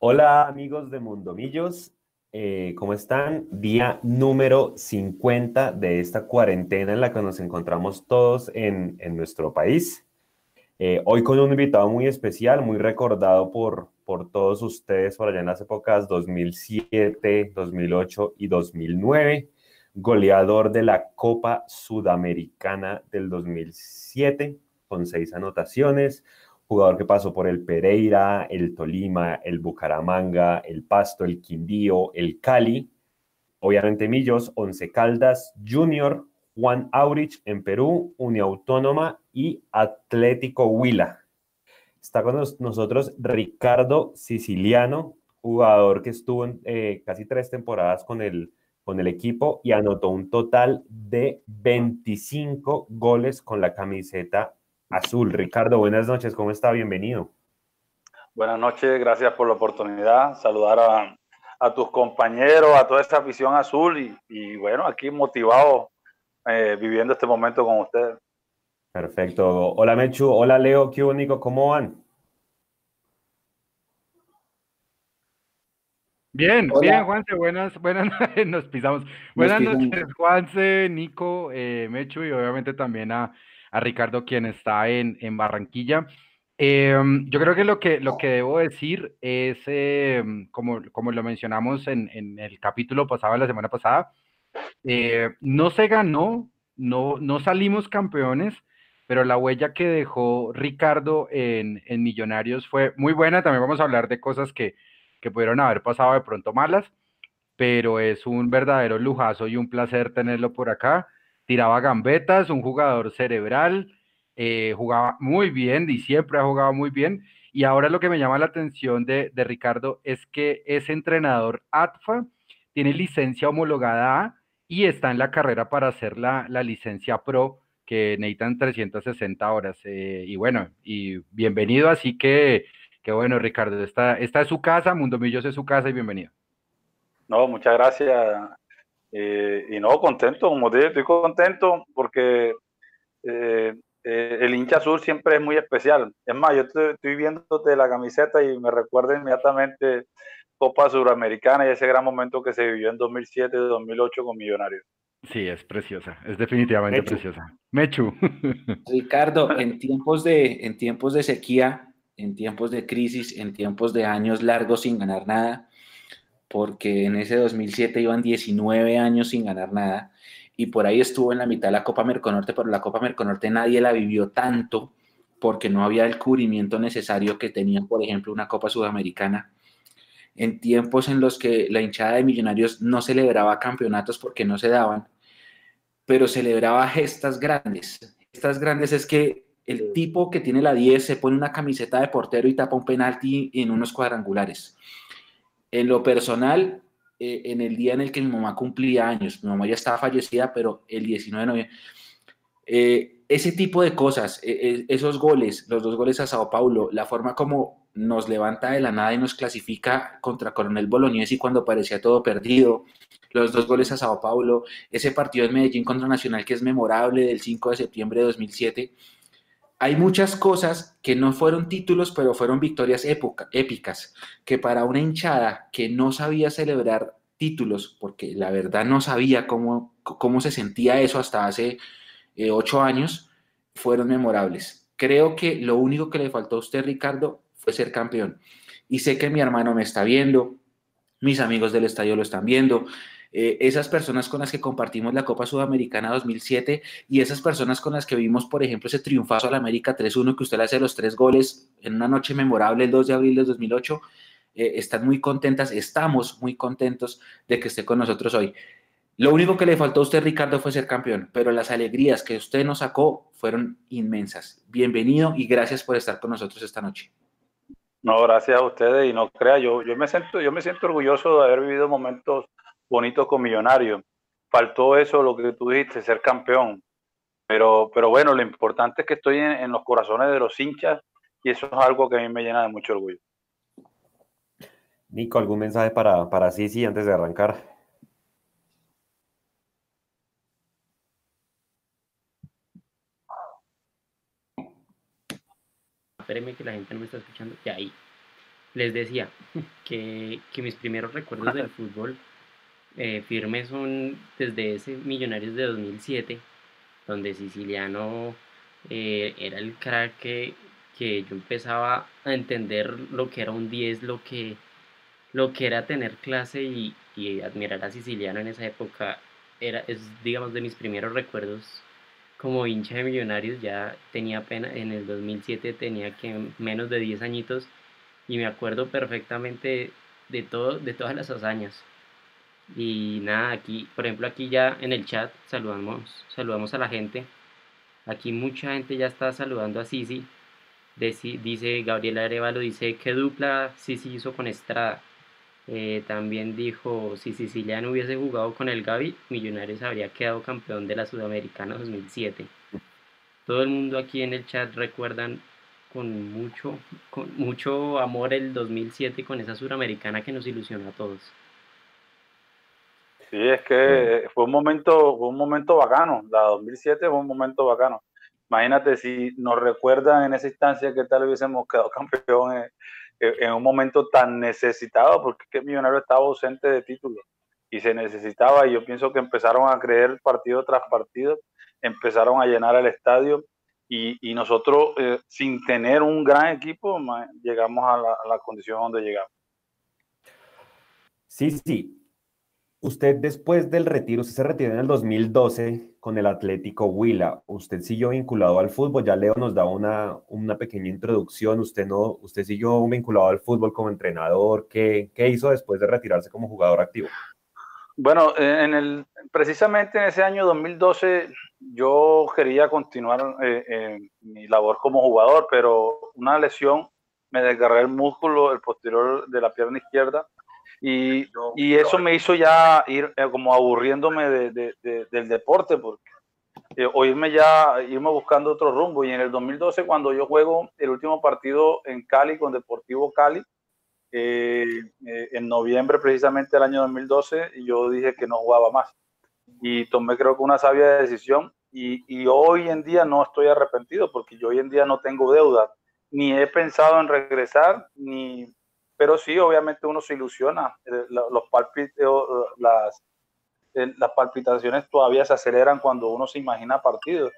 Hola amigos de Mundomillos, eh, ¿cómo están? Día número 50 de esta cuarentena en la que nos encontramos todos en, en nuestro país. Eh, hoy con un invitado muy especial, muy recordado por, por todos ustedes por allá en las épocas 2007, 2008 y 2009, goleador de la Copa Sudamericana del 2007 con seis anotaciones, jugador que pasó por el Pereira, el Tolima, el Bucaramanga, el Pasto, el Quindío, el Cali, obviamente Millos, Once Caldas, Junior, Juan Aurich en Perú, Uniautónoma y Atlético Huila. Está con nosotros Ricardo Siciliano, jugador que estuvo en, eh, casi tres temporadas con el, con el equipo y anotó un total de 25 goles con la camiseta azul. Ricardo, buenas noches, ¿cómo está? Bienvenido. Buenas noches, gracias por la oportunidad. Saludar a, a tus compañeros, a toda esta afición azul y, y bueno, aquí motivado eh, viviendo este momento con ustedes. Perfecto. Hola Mechu, hola Leo, qué único, ¿cómo van? Bien, bien, Juanse, buenas, buenas, nos pisamos. Buenas noches, Juanse, Nico, eh, Mechu y obviamente también a, a Ricardo, quien está en, en Barranquilla. Eh, yo creo que lo que, lo que debo decir es, eh, como, como lo mencionamos en, en, el capítulo pasado, la semana pasada, eh, no se ganó, no, no salimos campeones, pero la huella que dejó Ricardo en, en, Millonarios fue muy buena. También vamos a hablar de cosas que, que pudieron haber pasado de pronto malas, pero es un verdadero lujazo y un placer tenerlo por acá. Tiraba gambetas, un jugador cerebral, eh, jugaba muy bien y siempre ha jugado muy bien. Y ahora lo que me llama la atención de, Ricardo es que es entrenador ATFA, tiene licencia homologada A y está en la carrera para hacer la, la licencia Pro, que necesitan 360 horas. Eh, y bueno, y bienvenido, así que, que bueno, Ricardo, esta, esta es su casa, Mundo Millos es su casa y bienvenido. No, muchas gracias. Eh, y no, contento, como te digo, estoy contento porque eh, eh, el hincha azul siempre es muy especial. Es más, yo estoy, estoy viéndote la camiseta y me recuerda inmediatamente Copa Suramericana y ese gran momento que se vivió en 2007-2008 con Millonarios. Sí, es preciosa, es definitivamente Mechu. preciosa. Mechu. Ricardo, en tiempos, de, en tiempos de sequía, en tiempos de crisis, en tiempos de años largos sin ganar nada, porque en ese 2007 iban 19 años sin ganar nada, y por ahí estuvo en la mitad de la Copa Merconorte, pero la Copa Merconorte nadie la vivió tanto porque no había el cubrimiento necesario que tenía, por ejemplo, una Copa Sudamericana en tiempos en los que la hinchada de Millonarios no celebraba campeonatos porque no se daban, pero celebraba gestas grandes. Gestas grandes es que el tipo que tiene la 10 se pone una camiseta de portero y tapa un penalti en unos cuadrangulares. En lo personal, eh, en el día en el que mi mamá cumplía años, mi mamá ya estaba fallecida, pero el 19 de noviembre, eh, ese tipo de cosas, eh, esos goles, los dos goles a Sao Paulo, la forma como nos levanta de la nada y nos clasifica contra Coronel Bolognesi cuando parecía todo perdido, los dos goles a Sao Paulo, ese partido en Medellín contra Nacional que es memorable del 5 de septiembre de 2007. Hay muchas cosas que no fueron títulos, pero fueron victorias épicas, que para una hinchada que no sabía celebrar títulos, porque la verdad no sabía cómo, cómo se sentía eso hasta hace eh, ocho años, fueron memorables. Creo que lo único que le faltó a usted, Ricardo, fue ser campeón. Y sé que mi hermano me está viendo, mis amigos del estadio lo están viendo, eh, esas personas con las que compartimos la Copa Sudamericana 2007 y esas personas con las que vimos, por ejemplo, ese triunfazo al América 3-1 que usted le hace los tres goles en una noche memorable el 2 de abril de 2008, eh, están muy contentas, estamos muy contentos de que esté con nosotros hoy. Lo único que le faltó a usted, Ricardo, fue ser campeón, pero las alegrías que usted nos sacó fueron inmensas. Bienvenido y gracias por estar con nosotros esta noche. No, gracias a ustedes y no crea, yo, yo, me siento, yo me siento orgulloso de haber vivido momentos bonitos con Millonarios. Faltó eso, lo que tú dijiste, ser campeón. Pero, pero bueno, lo importante es que estoy en, en los corazones de los hinchas y eso es algo que a mí me llena de mucho orgullo. Nico, ¿algún mensaje para, para Sisi antes de arrancar? espéreme que la gente no me está escuchando, ya ahí. les decía que, mis primeros recuerdos del fútbol eh, firmes son desde ese Millonarios de 2007, donde Siciliano eh, era el crack que, yo empezaba a entender lo que era un 10, lo que, lo que era tener clase y, admirar a Siciliano en esa época. Era, es, digamos, de mis primeros recuerdos como hincha de Millonarios, ya tenía pena, en el 2007 tenía que menos de 10 añitos y me acuerdo perfectamente de, todo, de todas las hazañas. Y nada, aquí, por ejemplo, aquí ya en el chat saludamos, saludamos a la gente. Aquí mucha gente ya está saludando a Sisi. Dice Gabriela Arevalo, dice que dupla Sisi hizo con Estrada. Eh, también dijo, si Siciliano hubiese jugado con el Gavi, Millonarios habría quedado campeón de la Sudamericana 2007. Todo el mundo aquí en el chat recuerdan con mucho, con mucho amor el 2007 con esa Sudamericana que nos ilusionó a todos. Sí, es que fue un momento, fue un momento bacano. La 2007 fue un momento bacano. Imagínate si nos recuerdan en esa instancia que tal hubiésemos quedado campeón en un momento tan necesitado, porque que Millonario estaba ausente de títulos y se necesitaba, y yo pienso que empezaron a creer partido tras partido, empezaron a llenar el estadio, y, nosotros, eh, sin tener un gran equipo, llegamos a la, a la condición donde llegamos. Sí, sí, Usted después del retiro, usted se retiró en el 2012 con el Atlético Huila. Usted siguió vinculado al fútbol. Ya Leo nos da una, una pequeña introducción. Usted no, usted siguió vinculado al fútbol como entrenador. ¿Qué, qué hizo después de retirarse como jugador activo? Bueno, en el, precisamente en ese año 2012 yo quería continuar eh, mi labor como jugador, pero una lesión me desgarré el músculo, el posterior de la pierna izquierda y, y eso me hizo ya ir eh, como aburriéndome de, de, del deporte, porque eh, o irme ya, irme buscando otro rumbo. Y en el 2012, cuando yo juego el último partido en Cali con Deportivo Cali, eh, en noviembre precisamente del año 2012, yo dije que no jugaba más. Y tomé creo que una sabia decisión. Y, y hoy en día no estoy arrepentido porque yo hoy en día no tengo deuda. Ni he pensado en regresar, ni pero sí, obviamente uno se ilusiona, eh, los las, eh, las palpitaciones todavía se aceleran cuando uno se imagina partidos,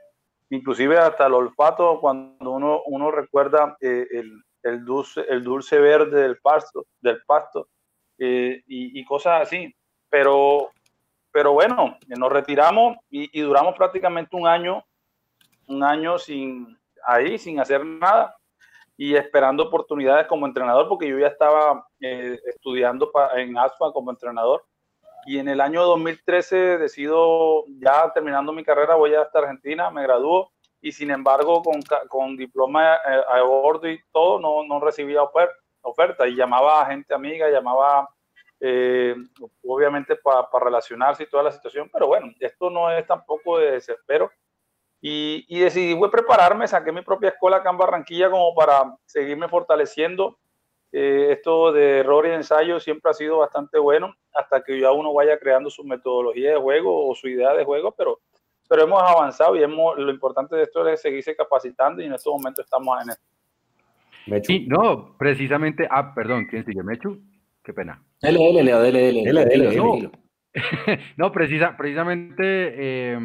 inclusive hasta el olfato cuando uno, uno recuerda eh, el, el, dulce, el dulce verde del pasto, del pasto y, y, cosas así, pero, pero bueno, nos retiramos y, y duramos prácticamente un año, un año sin ahí, sin hacer nada y esperando oportunidades como entrenador, porque yo ya estaba eh, estudiando en ASPA como entrenador. Y en el año 2013 decido, ya terminando mi carrera, voy a Argentina, me gradúo. Y sin embargo con, con diploma eh, a bordo y todo, no, no recibía oferta, oferta. Y llamaba a gente amiga, llamaba eh, obviamente para relacionarse y toda la situación, pero bueno, esto no es tampoco de desespero y, y, decidí fue prepararme, saqué mi propia escuela acá en Barranquilla como para seguirme fortaleciendo. Eh, esto de error y ensayo siempre ha sido bastante bueno hasta que ya uno vaya creando su metodología de juego o su idea de juego, pero, pero hemos avanzado y hemos, lo importante de esto es seguirse capacitando y en estos momentos estamos en esto. Sí, no, precisamente, ah, perdón, ¿quién sigue? ¿Mechu? Qué pena. Dele, dele, Leo, dele, dele. dele, dele, no, no precisa, precisamente eh,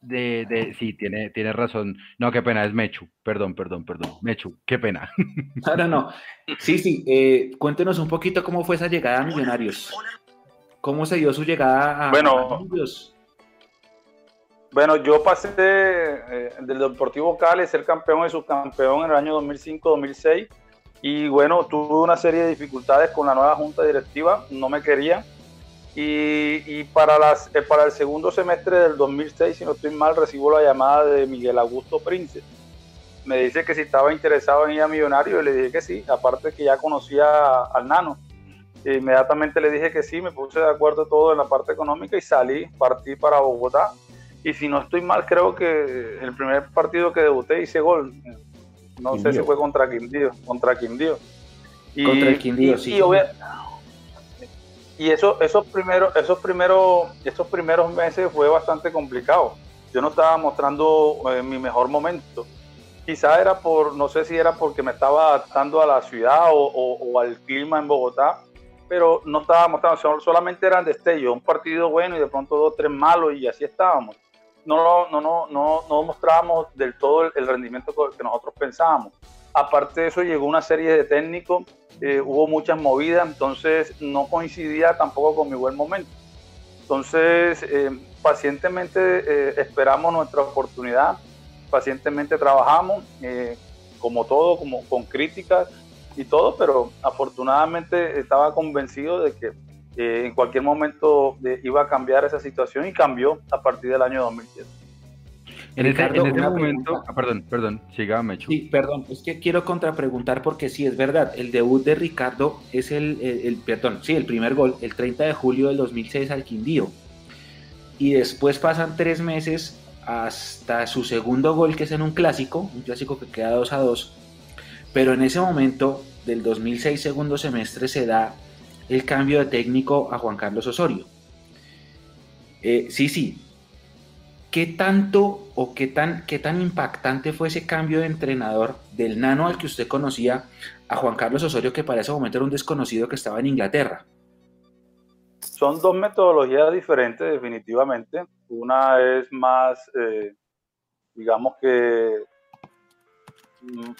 de, de, sí, tiene, tiene razón. No, qué pena, es Mechu. Perdón, perdón, perdón. Mechu, qué pena. No, no, no. Sí, sí. Eh, cuéntenos un poquito cómo fue esa llegada a Millonarios. ¿Cómo se dio su llegada a, bueno, Bueno, yo pasé eh, del Deportivo Cali, ser campeón y subcampeón en el año 2005-2006. Y bueno, tuve una serie de dificultades con la nueva junta directiva. No me querían y, para, las, eh, para el segundo semestre del 2006, si no estoy mal, recibo la llamada de Miguel Augusto Prince. Me dice que si estaba interesado en ir a Millonario, y le dije que sí, aparte que ya conocía al Nano. E inmediatamente le dije que sí, me puse de acuerdo todo en la parte económica y salí, partí para Bogotá. Y si no estoy mal, creo que el primer partido que debuté hice gol. No sé si fue contra Quindío. Contra Quindío. Y, contra el Quindío, sí y eso, esos primeros, esos primeros, esos primeros meses fue bastante complicado. Yo no estaba mostrando eh, mi mejor momento. quizá era por, no sé si era porque me estaba adaptando a la ciudad o, al clima en Bogotá, pero no estábamos, solamente eran destellos, un partido bueno y de pronto dos, tres malos y así estábamos. No, no, no, no, no mostrábamos del todo el, rendimiento que nosotros pensábamos. Aparte de eso, llegó una serie de técnicos, eh, hubo muchas movidas, entonces no coincidía tampoco con mi buen momento. Entonces, eh, pacientemente eh, esperamos nuestra oportunidad, pacientemente trabajamos, como todo, como con críticas y todo, pero afortunadamente estaba convencido de que en cualquier momento iba a cambiar esa situación y cambió a partir del año 2010. En, Ricardo, ese, momento, ah, perdón, perdón, siga Mecho. Sí, perdón, es que quiero contrapreguntar porque sí, es verdad, el debut de Ricardo es el, el, perdón, sí, el primer gol, el 30 de julio del 2006 al Quindío. Y después pasan tres meses hasta su segundo gol, que es en un clásico, un clásico que queda 2 a 2. Pero en ese momento del 2006, segundo semestre, se da el cambio de técnico a Juan Carlos Osorio. Eh, sí, sí, ¿Qué tanto o qué tan, qué tan impactante fue ese cambio de entrenador del nano al que usted conocía a Juan Carlos Osorio, que para ese momento era un desconocido que estaba en Inglaterra? Son dos metodologías diferentes, definitivamente. Una es más, eh, digamos que,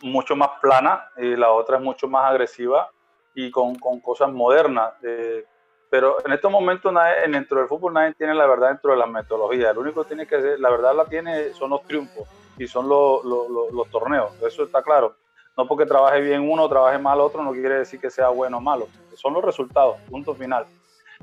mucho más plana y la otra es mucho más agresiva y con, con cosas modernas. Eh, pero en estos momentos nadie, dentro del fútbol nadie tiene la verdad dentro de la metodología. Lo único que tiene que ser, la verdad la tiene son los triunfos y son los, los, torneos. Eso está claro. No porque trabaje bien uno o trabaje mal otro no quiere decir que sea bueno o malo. Son los resultados, punto final.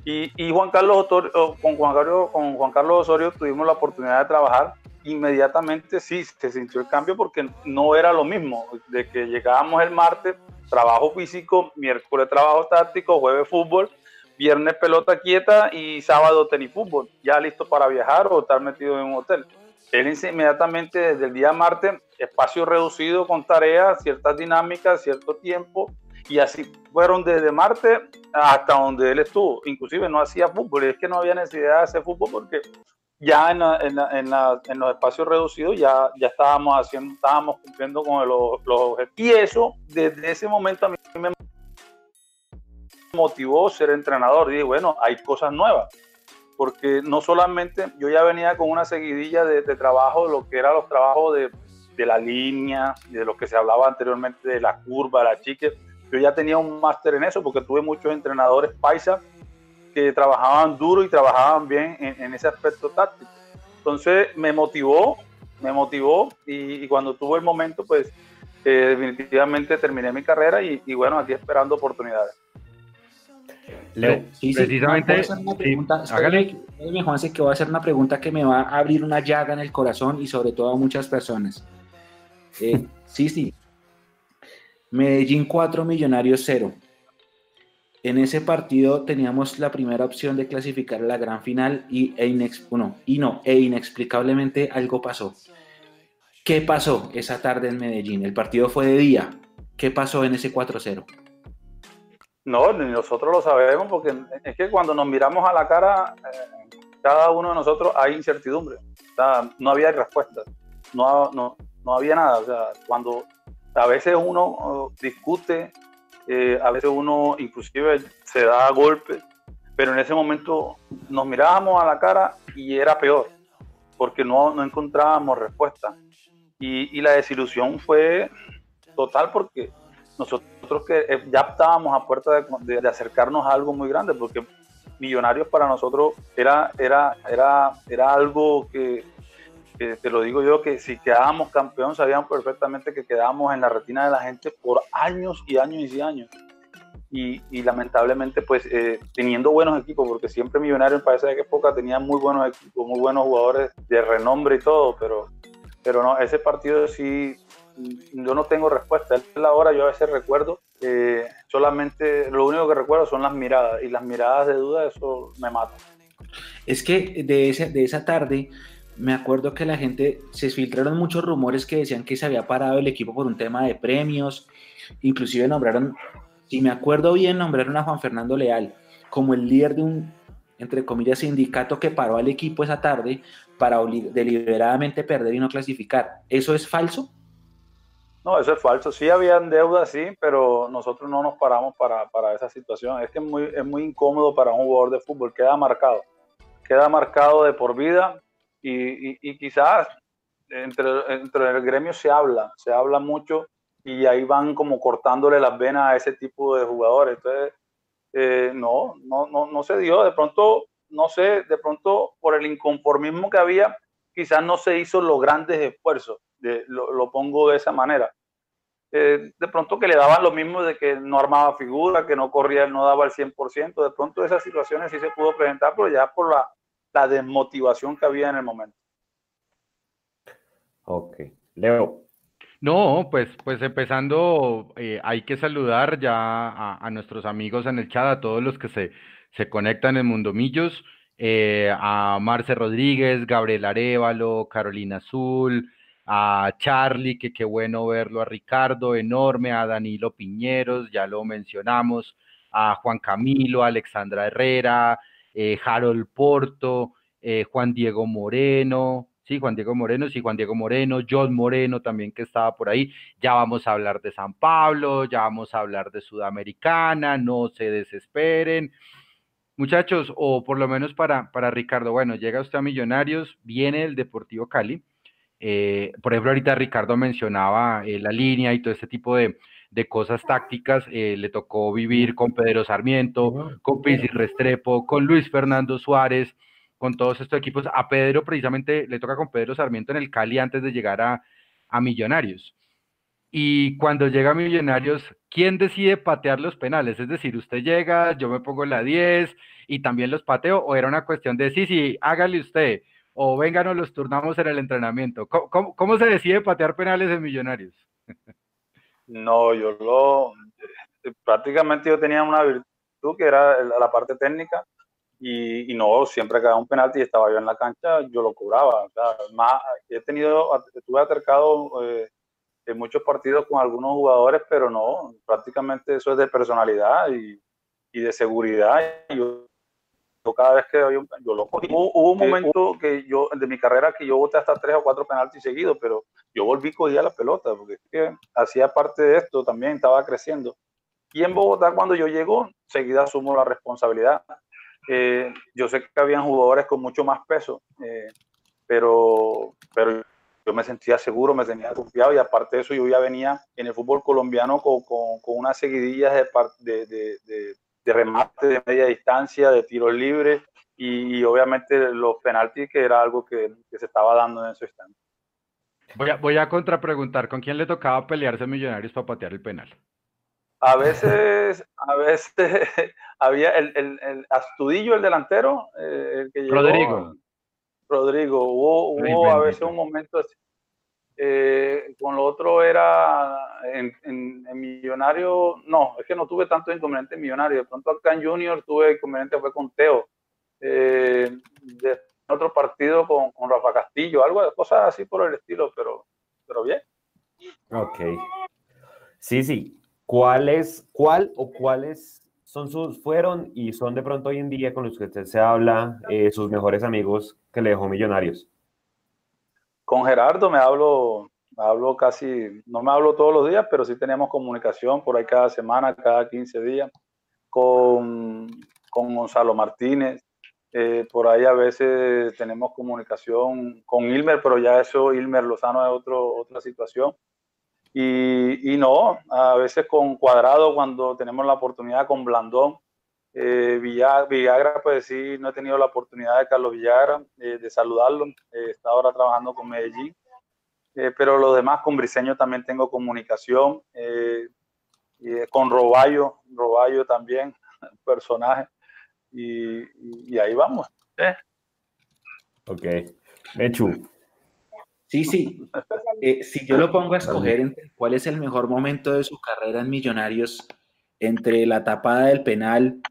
Y, y Juan Carlos Osorio, con, Juan Carlos, con Juan Carlos Osorio tuvimos la oportunidad de trabajar. Inmediatamente sí se sintió el cambio porque no era lo mismo. De que llegábamos el martes, trabajo físico, miércoles trabajo táctico, jueves fútbol viernes pelota quieta y sábado tenis fútbol, ya listo para viajar o estar metido en un hotel. Él inmediatamente desde el día martes, espacio reducido con tareas, ciertas dinámicas, cierto tiempo, y así fueron desde martes hasta donde él estuvo. Inclusive no hacía fútbol, es que no había necesidad de hacer fútbol porque ya en, en, en, los espacios reducidos ya, ya estábamos haciendo, estábamos cumpliendo con los, los objetivos. Y eso, desde ese momento a mí me motivó ser entrenador. Dije, bueno, hay cosas nuevas. Porque no solamente yo ya venía con una seguidilla de, trabajo, lo que eran los trabajos de, de, la línea, de lo que se hablaba anteriormente de la curva, la chique. Yo ya tenía un máster en eso porque tuve muchos entrenadores paisa que trabajaban duro y trabajaban bien en, ese aspecto táctico. Entonces me motivó, me motivó y, cuando tuve el momento, pues eh, definitivamente terminé mi carrera y, y bueno, aquí esperando oportunidades. Leo, precisamente, hágale. Juanse, que voy a hacer una pregunta que me va a abrir una llaga en el corazón y sobre todo a muchas personas. Eh, sí, sí. Medellín 4, Millonarios 0. En ese partido teníamos la primera opción de clasificar a la gran final y, e, y no, e inexplicablemente algo pasó. ¿Qué pasó esa tarde en Medellín? El partido fue de día. ¿Qué pasó en ese 4-0? No, nosotros lo sabemos porque es que cuando nos miramos a la cara, eh, cada uno de nosotros hay incertidumbre. No había respuesta, no, no, no había nada. O sea, cuando a veces uno oh, discute, eh, a veces uno inclusive se da golpes, pero en ese momento nos mirábamos a la cara y era peor, porque no, no encontrábamos respuesta. Y, y la desilusión fue total porque nosotros que eh, ya estábamos a puerta de, acercarnos a algo muy grande, porque Millonarios para nosotros era, era, era, era algo que, te lo digo yo, que si quedábamos campeón sabíamos perfectamente que quedábamos en la retina de la gente por años y años y años. Y, y lamentablemente, pues eh, teniendo buenos equipos, porque siempre Millonarios parece que época tenía muy buenos equipos, muy buenos jugadores de renombre y todo, pero, pero no, ese partido sí yo no tengo respuesta. Es la hora, yo a veces recuerdo, eh, solamente lo único que recuerdo son las miradas y las miradas de duda, eso me mata. Es que de, ese, de esa tarde me acuerdo que la gente, se filtraron muchos rumores que decían que se había parado el equipo por un tema de premios, inclusive nombraron, si me acuerdo bien, nombraron a Juan Fernando Leal como el líder de un, entre comillas, sindicato que paró al equipo esa tarde para deliberadamente perder y no clasificar. ¿Eso es falso? No, eso es falso. Sí habían deudas, sí, pero nosotros no nos paramos para, para esa situación. Es que es muy, es muy incómodo para un jugador de fútbol, queda marcado. Queda marcado de por vida y, y, quizás entre, entre el gremio se habla, se habla mucho y ahí van como cortándole las venas a ese tipo de jugadores. Entonces, eh, no, no, no, no se dio. De pronto, no sé, de pronto por el inconformismo que había, quizás no se hizo los grandes esfuerzos, de, lo, pongo de esa manera. Eh, de pronto que le daban lo mismo de que no armaba figura, que no corría, no daba el 100%, de pronto esas situaciones sí se pudo presentar, pero ya por la, la desmotivación que había en el momento. Ok. Leo, no, pues, pues empezando, eh, hay que saludar ya a, nuestros amigos en el chat, a todos los que se, se conectan en Mundomillos, eh, a Marce Rodríguez, Gabriel Arevalo, Carolina Azul, a Charlie, que qué bueno verlo, a Ricardo, enorme, a Danilo Piñeros, ya lo mencionamos, a Juan Camilo, a Alexandra Herrera, eh, Harold Porto, Juan Diego Moreno, sí, Juan Diego Moreno, sí, Juan Diego Moreno, John Moreno también que estaba por ahí. Ya vamos a hablar de San Pablo, ya vamos a hablar de Sudamericana, no se desesperen. Muchachos, o por lo menos para, para Ricardo, bueno, llega usted a Millonarios, viene el Deportivo Cali. Eh, por ejemplo, ahorita Ricardo mencionaba eh, la línea y todo este tipo de, cosas tácticas. Eh, le tocó vivir con Pedro Sarmiento, con Pizzi Restrepo, con Luis Fernando Suárez, con todos estos equipos. A Pedro precisamente le toca con Pedro Sarmiento en el Cali antes de llegar a, Millonarios. Y cuando llega a Millonarios, ¿quién decide patear los penales? Es decir, usted llega, yo me pongo la 10 y también los pateo, o era una cuestión de sí, sí, hágale usted, o venga, nos los turnamos en el entrenamiento. ¿Cómo, cómo, se decide patear penales en Millonarios? No, yo lo. Prácticamente yo tenía una virtud que era la parte técnica y, no, siempre que un penalti y estaba yo en la cancha, yo lo cobraba. O sea, más, he tenido, estuve acercado eh, en muchos partidos con algunos jugadores, pero no, prácticamente eso es de personalidad y, y de seguridad. Yo, cada vez que yo, yo lo cogí. Hubo, un momento que yo, de mi carrera, que yo boté hasta tres o cuatro penaltis seguidos, pero yo volví a la pelota, porque hacía parte de esto, también estaba creciendo. Y en Bogotá, cuando yo llego, seguida asumo la responsabilidad eh, yo sé que habían jugadores con mucho más peso, eh, pero, pero yo me sentía seguro, me tenía confiado y aparte de eso yo ya venía en el fútbol colombiano con, con, con unas seguidillas de, de, de, de, remate de media distancia, de tiros libres y, obviamente los penaltis que era algo que, que, se estaba dando en ese instante. Voy a, voy a contrapreguntar, ¿con quién le tocaba pelearse Millonarios para patear el penal? A veces, a veces había el, el, el, Astudillo, el delantero, eh, el que llegó, Rodrigo. Rodrigo, hubo, hubo a veces un momento así. Eh, con lo otro era en, en, Millonario, no, es que no tuve tanto inconveniente en Millonario. De pronto acá en Junior tuve inconveniente, fue con Teo. Eh, de otro partido con, con, Rafa Castillo, algo de cosas así por el estilo, pero, pero bien. Ok. Sí, sí. ¿Cuál es, cuál o cuáles son sus, fueron y son de pronto hoy en día con los que usted se habla, eh, sus mejores amigos que le dejó Millonarios? Con Gerardo me hablo, hablo casi, no me hablo todos los días, pero sí tenemos comunicación por ahí cada semana, cada 15 días, con, con Gonzalo Martínez, eh, por ahí a veces tenemos comunicación con Ilmer, pero ya eso, Ilmer Lozano es otro, otra situación. Y, y, no, a veces con Cuadrado cuando tenemos la oportunidad con Blandón. Eh, Villagra, pues sí, no he tenido la oportunidad de Carlos Villagra, eh, de saludarlo. Eh, está ahora trabajando con Medellín. Eh, pero los demás, con Briseño también tengo comunicación. con Roballo, Roballo también, personaje. Y, y ahí vamos. Ok. Mechu, Sí, sí. Eh, si yo lo pongo a escoger entre cuál es el mejor momento de su carrera en Millonarios, entre la tapada del penal,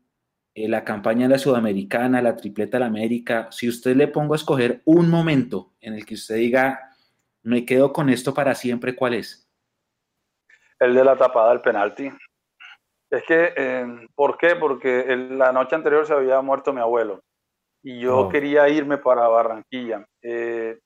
eh, la campaña de la Sudamericana, la tripleta de la América, si usted le pongo a escoger un momento en el que usted diga, me quedo con esto para siempre, ¿cuál es? El de la tapada del penalti. Es que, eh, ¿por qué? Porque la noche anterior se había muerto mi abuelo y yo oh. quería irme para Barranquilla. Eh,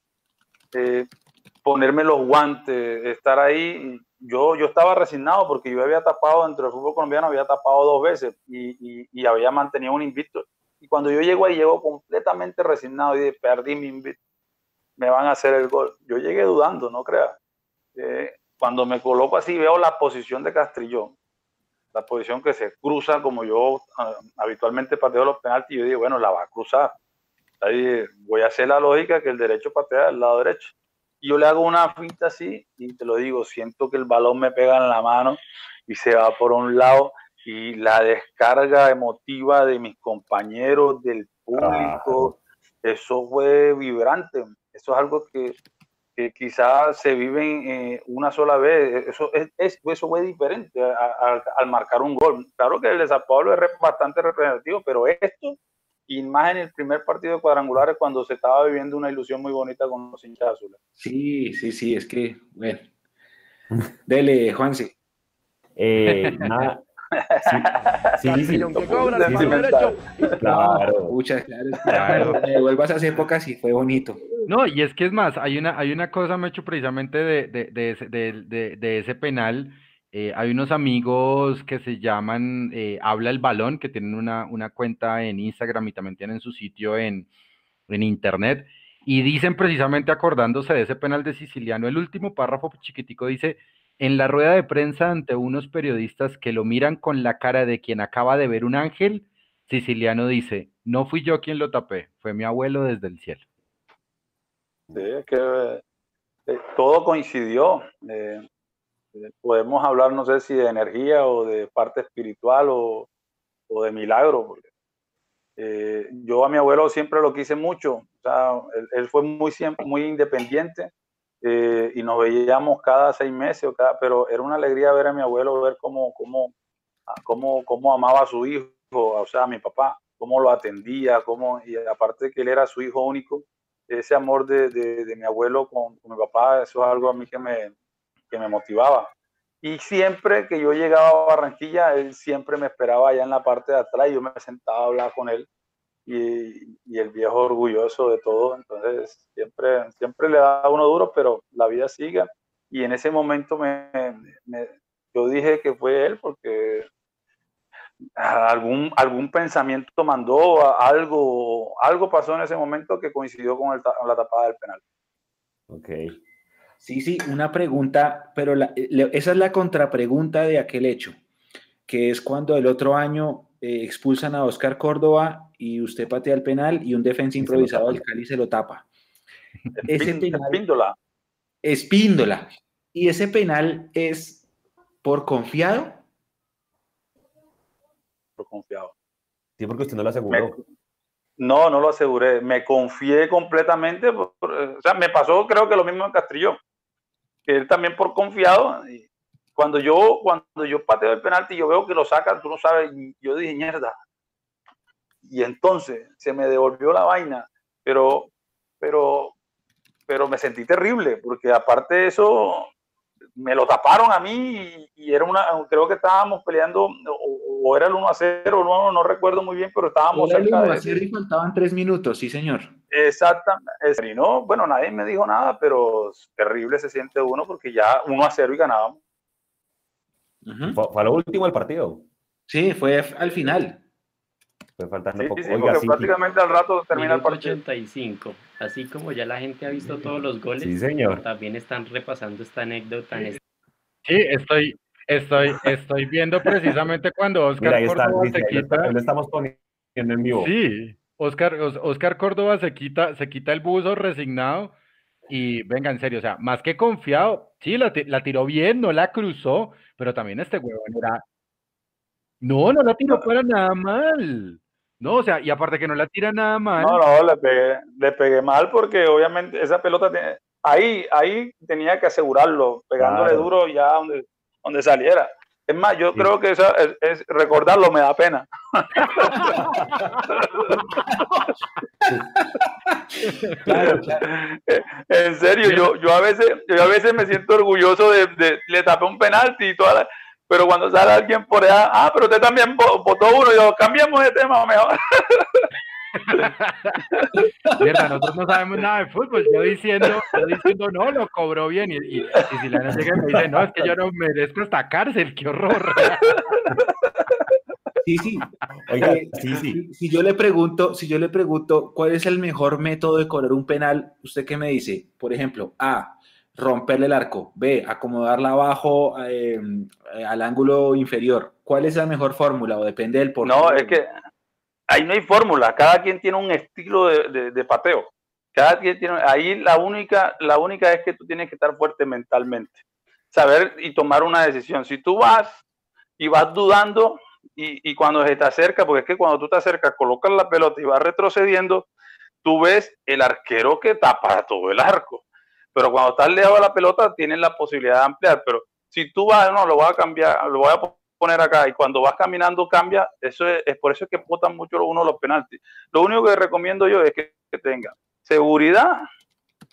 ponerme los guantes, estar ahí. Yo, yo estaba resignado porque yo había tapado dentro del fútbol colombiano, había tapado dos veces y, y, había mantenido un invicto. Y cuando yo llego ahí, llego completamente resignado y perdí mi invicto. Me van a hacer el gol. Yo llegué dudando, no creas. Eh, cuando me coloco así, veo la posición de Castrillón, la posición que se cruza como yo ah, habitualmente pateo los penaltis, yo digo, bueno, la va a cruzar. Ahí voy a hacer la lógica que el derecho patea del lado derecho. Yo le hago una finta así y te lo digo, siento que el balón me pega en la mano y se va por un lado y la descarga emotiva de mis compañeros, del público, eso fue vibrante. Eso es algo que, que quizás se vive eh, una sola vez. Eso, es, eso fue diferente al marcar un gol. Claro que el de San Pablo es bastante representativo, pero esto y más en el primer partido de cuadrangulares cuando se estaba viviendo una ilusión muy bonita con los hinchas azules. Sí, sí, sí, es que, bueno. Dele, Juanse. Eh, nada. Sí, sí, sí. sí, Claro. Muchas claro. Me vuelvas a esas épocas y fue bonito. No, y es que es más, hay una, hay una cosa, me hecho precisamente de, de, de, de, de ese penal eh, hay unos amigos que se llaman eh, Habla el Balón, que tienen una, cuenta en Instagram y también tienen su sitio en, en Internet. Y dicen precisamente acordándose de ese penal de Siciliano, el último párrafo chiquitico dice, en la rueda de prensa ante unos periodistas que lo miran con la cara de quien acaba de ver un ángel, Siciliano dice, no fui yo quien lo tapé, fue mi abuelo desde el cielo. Sí, que eh, todo coincidió. Podemos hablar, no sé si de energía o de parte espiritual o, o de milagro. Eh, yo a mi abuelo siempre lo quise mucho, o sea, él, fue muy, muy independiente eh, y nos veíamos cada seis meses, o cada, pero era una alegría ver a mi abuelo, ver cómo, cómo, ah, cómo, cómo amaba a su hijo, o sea, a mi papá, cómo lo atendía, cómo, y aparte de que él era su hijo único, ese amor de, de, de mi abuelo con, con, mi papá, eso es algo a mí que me, que me motivaba. Y siempre que yo llegaba a Barranquilla, él siempre me esperaba allá en la parte de atrás y yo me sentaba a hablar con él. Y, el viejo orgulloso de todo, entonces siempre, siempre le da uno duro, pero la vida sigue. Y en ese momento me, yo dije que fue él porque algún, algún pensamiento mandó, algo, algo pasó en ese momento que coincidió con, con la tapada del penal. Ok. Sí, sí, una pregunta, pero eh, esa es la contrapregunta de aquel hecho, que es cuando el otro año eh, expulsan a Oscar Córdoba y usted patea el penal y un defensa improvisado del Cali se lo tapa. Ese penal, Espíndola. Espíndola. ¿Y ese penal es por confiado? Por confiado. Sí, porque usted no lo aseguró. no, no lo aseguré. Me confié completamente. o sea, me pasó creo que lo mismo en Castrillón él también por confiado, cuando yo, cuando yo pateo el penalti, yo veo que lo sacan, tú no sabes, yo dije, mierda. Y entonces se me devolvió la vaina, pero, pero, pero me sentí terrible, porque aparte de eso, me lo taparon a mí y, era una, creo que estábamos peleando, o, era el 1 a 0, no, no recuerdo muy bien, pero estábamos era cerca el 1 a 0 y faltaban tres minutos, sí señor. Exactamente. no, bueno, nadie me dijo nada, pero terrible se siente uno porque ya 1 a 0 y ganábamos. fue, fue, lo último del partido. Sí, fue al final. Fue faltando sí, poco. Sí, Oiga, prácticamente al rato termina el partido. 85. Así como ya la gente ha visto todos los goles, sí, señor. también están repasando esta anécdota. Sí, sí estoy, estoy, estoy viendo precisamente cuando Oscar Mira, Córdoba está, se quita. Lo estamos poniendo en vivo. Sí, Oscar, Oscar Córdoba se quita, se quita el buzo resignado y venga, en serio, o sea, más que confiado, sí, la, la tiró bien, no la cruzó, pero también este huevón era. No, no la tiró para nada mal. No, o sea, y aparte que no la tira nada mal. No, no, le pegué, le pegué mal porque obviamente esa pelota tiene, ahí, ahí tenía que asegurarlo, pegándole claro. duro ya donde, donde saliera. Es más, yo sí. creo que eso es, es, recordarlo me da pena. claro, claro. En serio, yo, yo, a veces, yo a veces me siento orgulloso de, de le tapé un penalti y toda la, pero cuando sale alguien por allá, ah, pero usted también votó uno, y yo, cambiamos de tema mejor. Mierda, nosotros no sabemos nada de fútbol. Yo diciendo, yo diciendo no, lo cobró bien. Y, y, y si la llega y me dice, no, es que yo no merezco esta cárcel, qué horror. Sí, sí. Oiga, eh, sí, sí. Si yo le pregunto, si yo le pregunto cuál es el mejor método de cobrar un penal, ¿usted qué me dice? Por ejemplo, A, romperle el arco. B, acomodarla abajo em, al ángulo inferior. ¿Cuál es la mejor fórmula o depende del por No, es que ahí no hay fórmula. Cada quien tiene un estilo de, pateo. Cada quien tiene, ahí la única, la única es que tú tienes que estar fuerte mentalmente. Saber y tomar una decisión. Si tú vas y vas dudando, y, cuando se te acerca, porque es que cuando tú te acercas, colocas la pelota y vas retrocediendo, tú ves el arquero que tapa todo el arco. Pero cuando estás lejos de la pelota, tienes la posibilidad de ampliar. Pero si tú vas, no, lo voy a cambiar, lo voy a poner acá, y cuando vas caminando cambia, eso es, por eso es que votan mucho uno los penaltis. Lo único que recomiendo yo es que, que tenga seguridad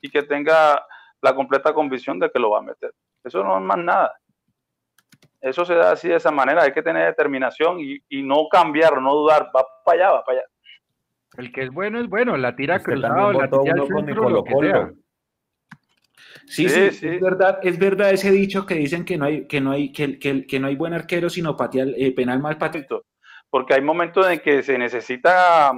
y que tenga la completa convicción de que lo va a meter. Eso no es más nada. Eso se da así de esa manera, hay que tener determinación y, no cambiar, no dudar, va para allá, va para allá. El que es bueno es bueno, la tira cruzada, la tira al centro, lo que sea. Sí, sí, es verdad, es verdad ese dicho que dicen que no hay, que no hay, que, que, que no hay buen arquero, sino patear, eh, penal mal pateado. Porque hay momentos en que se necesita,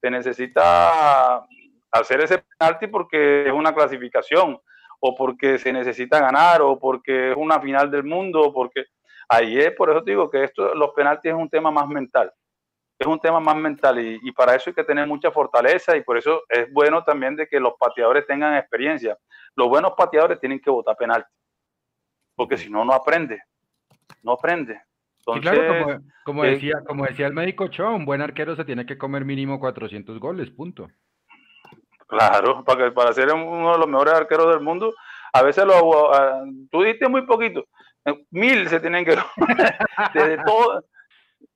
se necesita hacer ese penalti porque es una clasificación o porque se necesita ganar, o porque es una final del mundo, o porque ahí es, por eso digo que esto, los penaltis es un tema más mental, es un tema más mental y, para eso hay que tener mucha fortaleza y por eso es bueno también de que los pateadores tengan experiencia. Los buenos pateadores tienen que votar penalti, porque si no, no aprende, no aprende. claro, como, eh, decía, como decía el médico Cho, un buen arquero se tiene que comer mínimo 400 goles, punto. Claro, para, para ser uno de los mejores arqueros del mundo, a veces lo, uh, tú diste muy poquito, eh, mil se tienen que desde todo,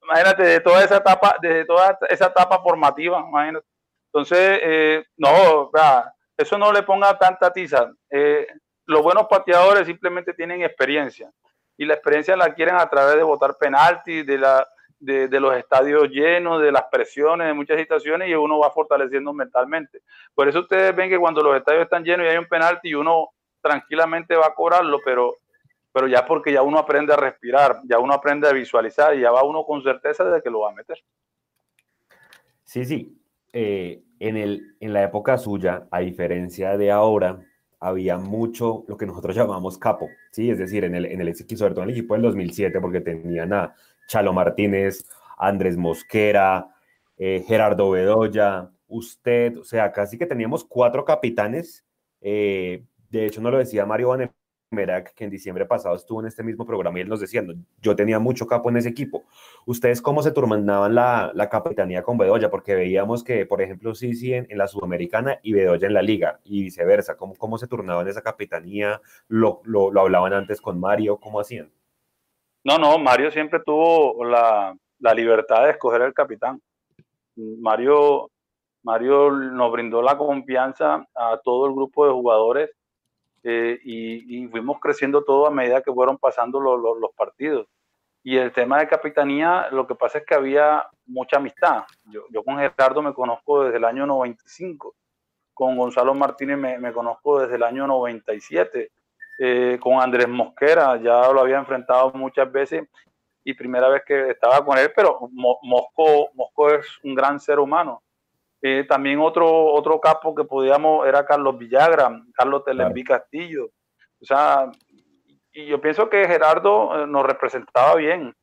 imagínate, de toda esa etapa, de toda esa etapa formativa, imagínate. Entonces, eh, no, eso no le ponga tanta tiza. Eh, los buenos pateadores simplemente tienen experiencia y la experiencia la quieren a través de votar penalti, de la de, los estadios llenos, de las presiones, de muchas situaciones y uno va fortaleciendo mentalmente. Por eso ustedes ven que cuando los estadios están llenos y hay un penalti y uno tranquilamente va a cobrarlo, pero, pero ya porque ya uno aprende a respirar, ya uno aprende a visualizar y ya va uno con certeza de que lo va a meter. Sí, sí. Eh, en, el, en la época suya, a diferencia de ahora, había mucho lo que nosotros llamamos capo, ¿sí? Es decir, en el, en el, sobre todo en el equipo del 2007, porque tenían a Chalo Martínez, Andrés Mosquera, eh, Gerardo Bedoya, usted, o sea, casi que teníamos cuatro capitanes. Eh, de hecho, no lo decía Mario Vanemerac, que en diciembre pasado estuvo en este mismo programa y él nos decía, yo tenía mucho capo en ese equipo. ¿Ustedes cómo se turnaban la, la capitanía con Bedoya? Porque veíamos que, por ejemplo, sí, sí, en, la Sudamericana y Bedoya en la Liga y viceversa. ¿Cómo, cómo se turnaban esa capitanía? ¿Lo, lo, lo hablaban antes con Mario? ¿Cómo hacían? No, no, Mario siempre tuvo la, libertad de escoger el capitán. Mario, Mario nos brindó la confianza a todo el grupo de jugadores eh, y, fuimos creciendo todo a medida que fueron pasando los partidos. Y el tema de capitanía, lo que pasa es que había mucha amistad. Yo, con Gerardo me conozco desde el año 95, con Gonzalo Martínez me, me conozco desde el año 97 eh, con Andrés Mosquera, ya lo había enfrentado muchas veces y primera vez que estaba con él, pero Mosco, Mosco es un gran ser humano. Eh, también otro, otro capo que podíamos era Carlos Villagra, Carlos Telembi Castillo. O sea, y yo pienso que Gerardo eh, nos representaba bien.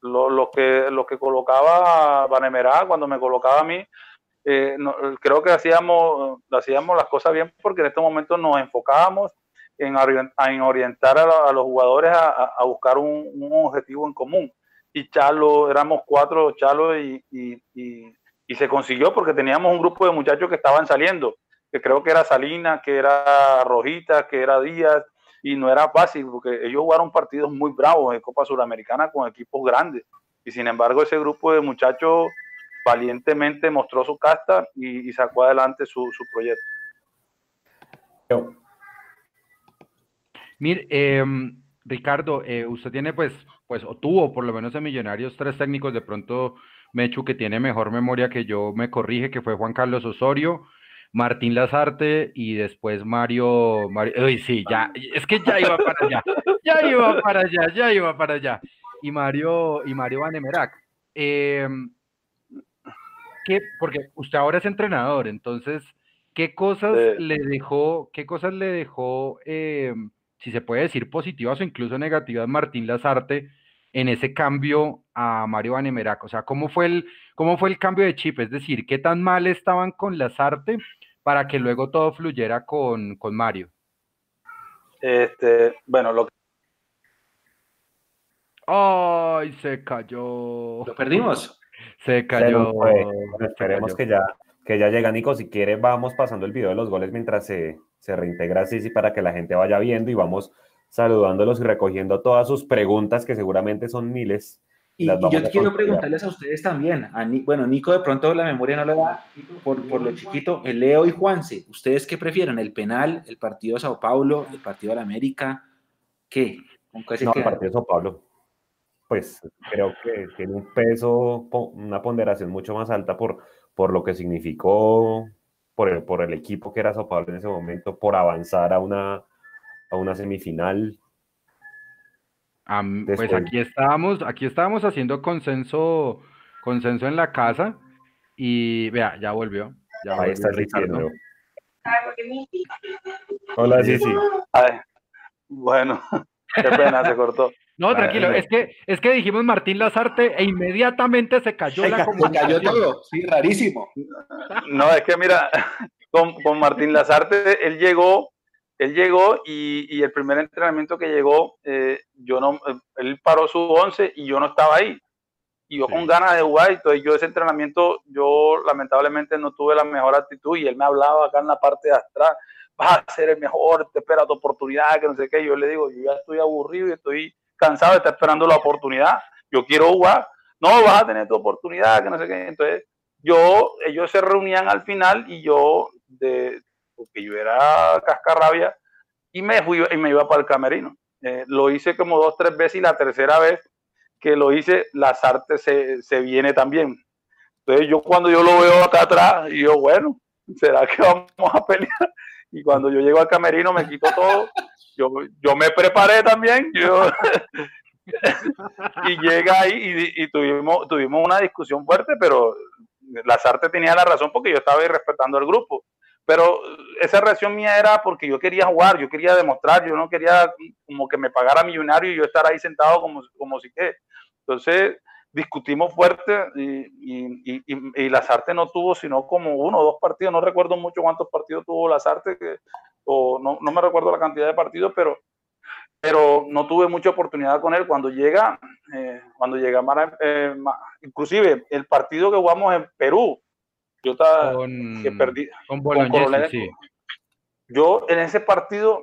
lo, que, lo que colocaba Vanemerá, cuando me colocaba a mí, creo que hacíamos, hacíamos las cosas bien porque en este momento nos enfocábamos en, orientar a, los jugadores a, buscar un, objetivo en común. Y Chalo, éramos cuatro, Chalo, y, y, se consiguió porque teníamos un grupo de muchachos que estaban saliendo, que creo que era Salina, que era Rojita, que era Díaz, y no era fácil porque ellos jugaron partidos muy bravos en Copa Suramericana con equipos grandes. Y sin embargo, ese grupo de muchachos valientemente mostró su casta y, sacó adelante su, su proyecto. Mire, em, Ricardo, eh, usted tiene pues, pues, o tuvo por lo menos en Millonarios tres técnicos de pronto Mechu, que tiene mejor memoria que yo, me corrige, que fue Juan Carlos Osorio, Martín Lazarte y después Mario, Mario, uy, sí, ya, es que ya iba para allá, ya iba para allá, ya iba para allá. Y Mario, y Mario Vanemerac. Eh, ¿qué, porque usted ahora es entrenador, entonces, ¿qué cosas le dejó, qué cosas le dejó, eh, si se puede decir positivas o incluso negativas, Martín Lazarte en ese cambio a Mario Vanemerac? O sea, ¿cómo fue el, cómo fue el cambio de chip? Es decir, ¿qué tan mal estaban con Lazarte para que luego todo fluyera con, con Mario? Este, bueno, lo que... ¡Ay, se cayó! ¿Lo perdimos? Se cayó. esperemos que ya, que ya llega Nico. Si quiere, vamos pasando el video de los goles mientras se, se reintegra Sisi para que la gente vaya viendo y vamos saludándolos y recogiendo todas sus preguntas, que seguramente son miles. Y, yo quiero preguntarles a ustedes también, bueno, Nico de pronto la memoria no le da por, por lo chiquito, el Leo y Juanse, ¿ustedes qué prefieren? ¿El penal, el partido de Sao Paulo, el partido de la América? ¿Qué? no, el partido de Sao Paulo. Pues creo que tiene un peso, una ponderación mucho más alta por, por lo que significó, por el, por el equipo que era Sao Paulo en ese momento, por avanzar a una, a una semifinal pues aquí estábamos, aquí estábamos haciendo consenso, consenso en la casa y vea, ya volvió. Ya Ahí está Ricardo. Hola, sí, sí. bueno, qué pena, se cortó. No, tranquilo, es que, es que dijimos Martín Lazarte e inmediatamente se cayó la comunicación. Se cayó todo, sí, rarísimo. No, es que mira, con, con Martín Lazarte, él llegó él llegó y, el primer entrenamiento que llegó, eh, yo no, eh, él paró su once y yo no estaba ahí. Y yo con ganas de jugar, entonces yo ese entrenamiento, yo lamentablemente no tuve la mejor actitud y él me hablaba acá en la parte de atrás, vas a ser el mejor, te espera tu oportunidad, que no sé qué. yo le digo, yo ya estoy aburrido y estoy cansado de estar esperando la oportunidad, yo quiero jugar, no, vas a tener tu oportunidad, que no sé qué. Entonces yo, ellos se reunían al final y yo de, porque yo era cascarrabia, y me, fui, y me iba para el camerino. Eh, lo hice como dos, tres veces y la tercera vez que lo hice, las artes se, se viene también. Entonces yo cuando yo lo veo acá atrás, yo, bueno, ¿será que vamos a pelear? Y cuando yo llego al camerino me quito todo, yo, yo me preparé también, yo, y llega ahí y, tuvimos, tuvimos una discusión fuerte, pero las artes tenía la razón porque yo estaba ahí respetando al grupo. Pero esa reacción mía era porque yo quería jugar, yo quería demostrar, yo no quería como que me pagara millonario y yo estar ahí sentado como, como si que. Entonces discutimos fuerte y, y, y, y, artes no tuvo sino como uno o dos partidos, no recuerdo mucho cuántos partidos tuvo las artes, o no, no, me recuerdo la cantidad de partidos, pero, pero no tuve mucha oportunidad con él. Cuando llega, eh, cuando llega Mara, eh, inclusive el partido que jugamos en Perú, yo estaba con, que perdí. Con, sí. Yo en ese partido,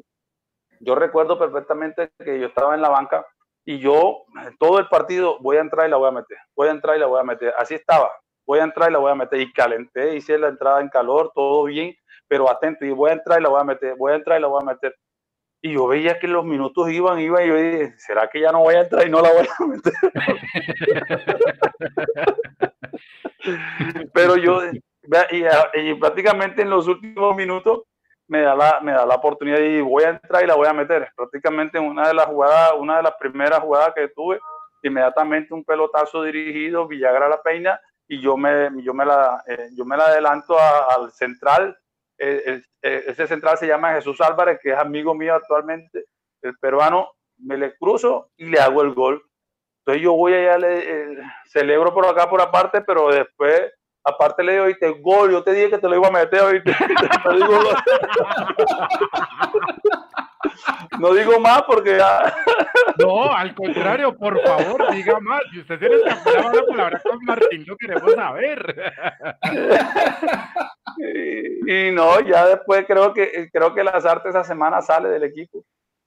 yo recuerdo perfectamente que yo estaba en la banca y yo todo el partido voy a entrar y la voy a meter, voy a entrar y la voy a meter. Así estaba, voy a entrar y la voy a meter y calenté, hice la entrada en calor, todo bien, pero atento y voy a entrar y la voy a meter, voy a entrar y la voy a meter. Y yo veía que los minutos iban, iban, y yo dije, ¿será que ya no voy a entrar y no la voy a meter? pero yo, y, prácticamente en los últimos minutos me da la, me da la oportunidad y voy a entrar y la voy a meter. Prácticamente en una de las jugadas, una de las primeras jugadas que tuve, inmediatamente un pelotazo dirigido, Villagra la peina, y yo me, yo me, la, eh, yo me la adelanto al central. ese central se llama Jesús Álvarez, que es amigo mío actualmente, el peruano, me le cruzo y le hago el gol. Entonces yo voy allá, le, eh, celebro por acá por aparte, pero después Aparte le digo, oíste, gol, yo te dije que te lo iba a meter, oíste. No digo, no digo más porque ya... No, al contrario, por favor, diga más. Si usted se le escapó la palabra con Martín, lo queremos saber. Y, y, no, ya después creo que creo que las artes esa semana sale del equipo.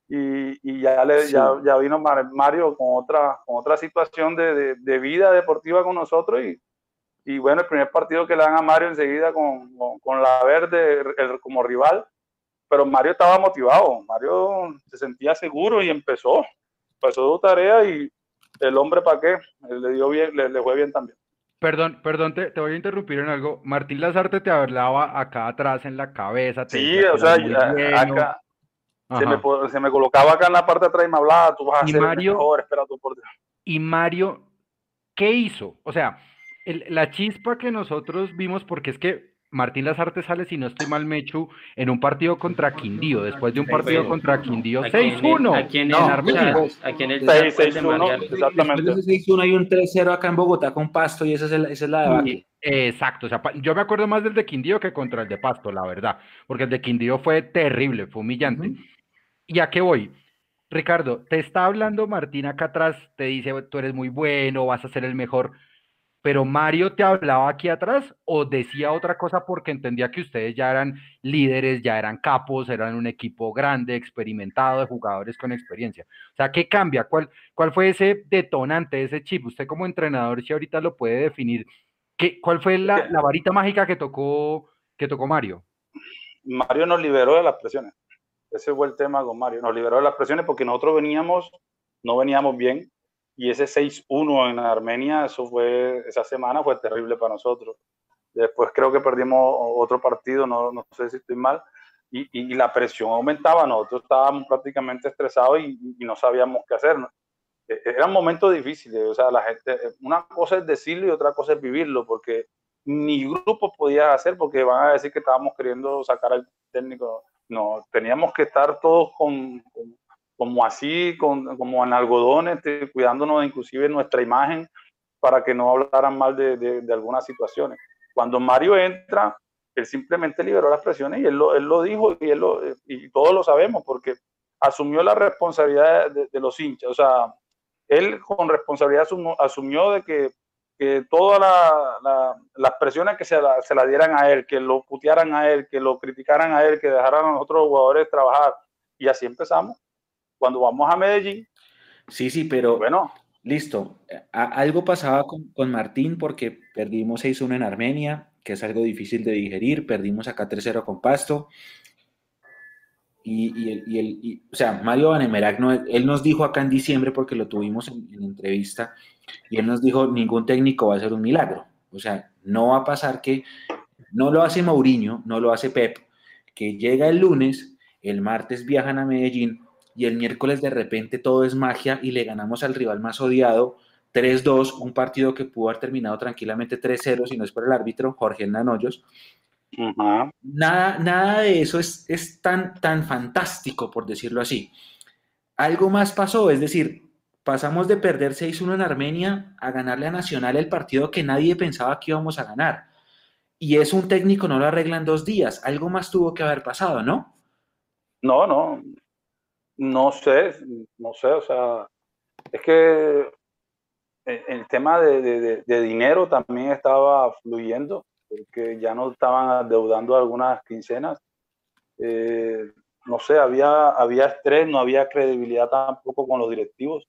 Y, y ya, le, ya, ya, vino Mario con otra, con otra situación de, de, de vida deportiva con nosotros y y bueno, el primer partido que le dan a Mario enseguida con, con, la verde como rival, pero Mario estaba motivado, Mario se sentía seguro y empezó, empezó su tarea y el hombre para qué, le dio bien, le, fue bien también. Perdón, perdón, te, voy a interrumpir en algo. Martín Lazarte te hablaba acá atrás en la cabeza. sí, o sea, acá, se me, se me, colocaba acá en la parte de atrás y me hablaba, tú vas a ser mejor, espera tú por Y Mario, ¿qué hizo? O sea, la chispa que nosotros vimos, porque es que Martín Lazarte sale, si no estoy mal, Mechu, en un partido contra Quindío, después de un partido contra Quindío 6-1. Aquí en Armenia. Aquí en el 6-1, exactamente. 6-1 hay un 3-0 acá en Bogotá con Pasto y esa es, esa es la de Exacto, o sea, yo me acuerdo más del de Quindío que contra el de Pasto, la verdad, porque el de Quindío fue terrible, fue humillante. ¿Y a qué voy? Ricardo, te está hablando Martín acá atrás, te dice, tú eres muy bueno, vas a ser el mejor pero Mario te hablaba aquí atrás o decía otra cosa porque entendía que ustedes ya eran líderes, ya eran capos, eran un equipo grande, experimentado, de jugadores con experiencia. O sea, ¿qué cambia? ¿Cuál, cuál fue ese detonante, ese chip? Usted como entrenador, si ahorita lo puede definir, ¿qué, ¿cuál fue la, la, varita mágica que tocó, que tocó Mario? Mario nos liberó de las presiones. Ese fue el tema con Mario. Nos liberó de las presiones porque nosotros veníamos, no veníamos bien, y ese 6-1 en Armenia, eso fue, esa semana fue terrible para nosotros. Después creo que perdimos otro partido, no, no sé si estoy mal, y, y, la presión aumentaba, nosotros estábamos prácticamente estresados y, y no sabíamos qué hacer. E, Eran momentos difíciles, o sea, la gente, una cosa es decirlo y otra cosa es vivirlo, porque ni grupo podía hacer porque van a decir que estábamos queriendo sacar al técnico. No, teníamos que estar todos con, con como así, con, como en algodones, este, cuidándonos inclusive nuestra imagen para que no hablaran mal de, de, algunas situaciones. Cuando Mario entra, él simplemente liberó las presiones y él lo, él lo dijo y, él lo, y todos lo sabemos porque asumió la responsabilidad de, los hinchas. O sea, él con responsabilidad asumió, de que, que todas la, las presiones que se la, se la dieran a él, que lo putearan a él, que lo criticaran a él, que dejaran a los otros jugadores trabajar. Y así empezamos cuando vamos a Medellín. Sí, sí, pero bueno, listo. algo pasaba con, Martín porque perdimos 6-1 en Armenia, que es algo difícil de digerir, perdimos acá 3-0 con Pasto. Y, y, el, o sea, Mario Vanemerac, no, él nos dijo acá en diciembre, porque lo tuvimos en, en entrevista, y él nos dijo, ningún técnico va a hacer un milagro. O sea, no va a pasar que no lo hace Mourinho, no lo hace Pep, que llega el lunes, el martes viajan a Medellín, y el miércoles de repente todo es magia y le ganamos al rival más odiado 3-2, un partido que pudo haber terminado tranquilamente 3-0 si no es por el árbitro, Jorge Nanoyos. nada, nada de eso es, es tan, tan fantástico, por decirlo así. Algo más pasó, es decir, pasamos de perder 6-1 en Armenia a ganarle a Nacional el partido que nadie pensaba que íbamos a ganar. Y es un técnico, no lo arregla en dos días. Algo más tuvo que haber pasado, ¿no? No, no. No sé, no sé, o sea, es que el tema de, dinero también estaba fluyendo, porque ya no estaban adeudando algunas quincenas. Eh, no sé, había, había estrés, no había credibilidad tampoco con los directivos.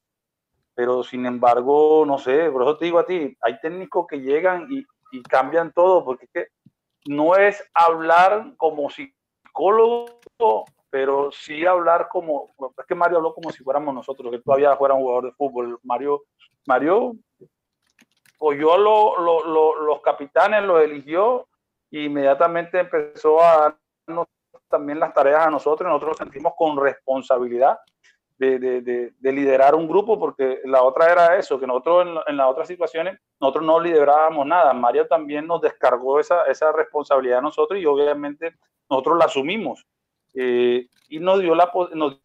Pero sin embargo, no sé, por eso te digo a ti, hay técnicos que llegan y, cambian todo, porque no es hablar como psicólogo pero sí hablar como, es que Mario habló como si fuéramos nosotros, que todavía fuera un jugador de fútbol. Mario, Mario oyó los capitanes, los eligió e inmediatamente empezó a darnos también las tareas a nosotros, nosotros nos sentimos con responsabilidad de, de, de, liderar un grupo, porque la otra era eso, que nosotros en, en, las otras situaciones, nosotros no liderábamos nada. Mario también nos descargó esa, esa responsabilidad a nosotros y obviamente nosotros la asumimos. Eh, y nos dio, la, nos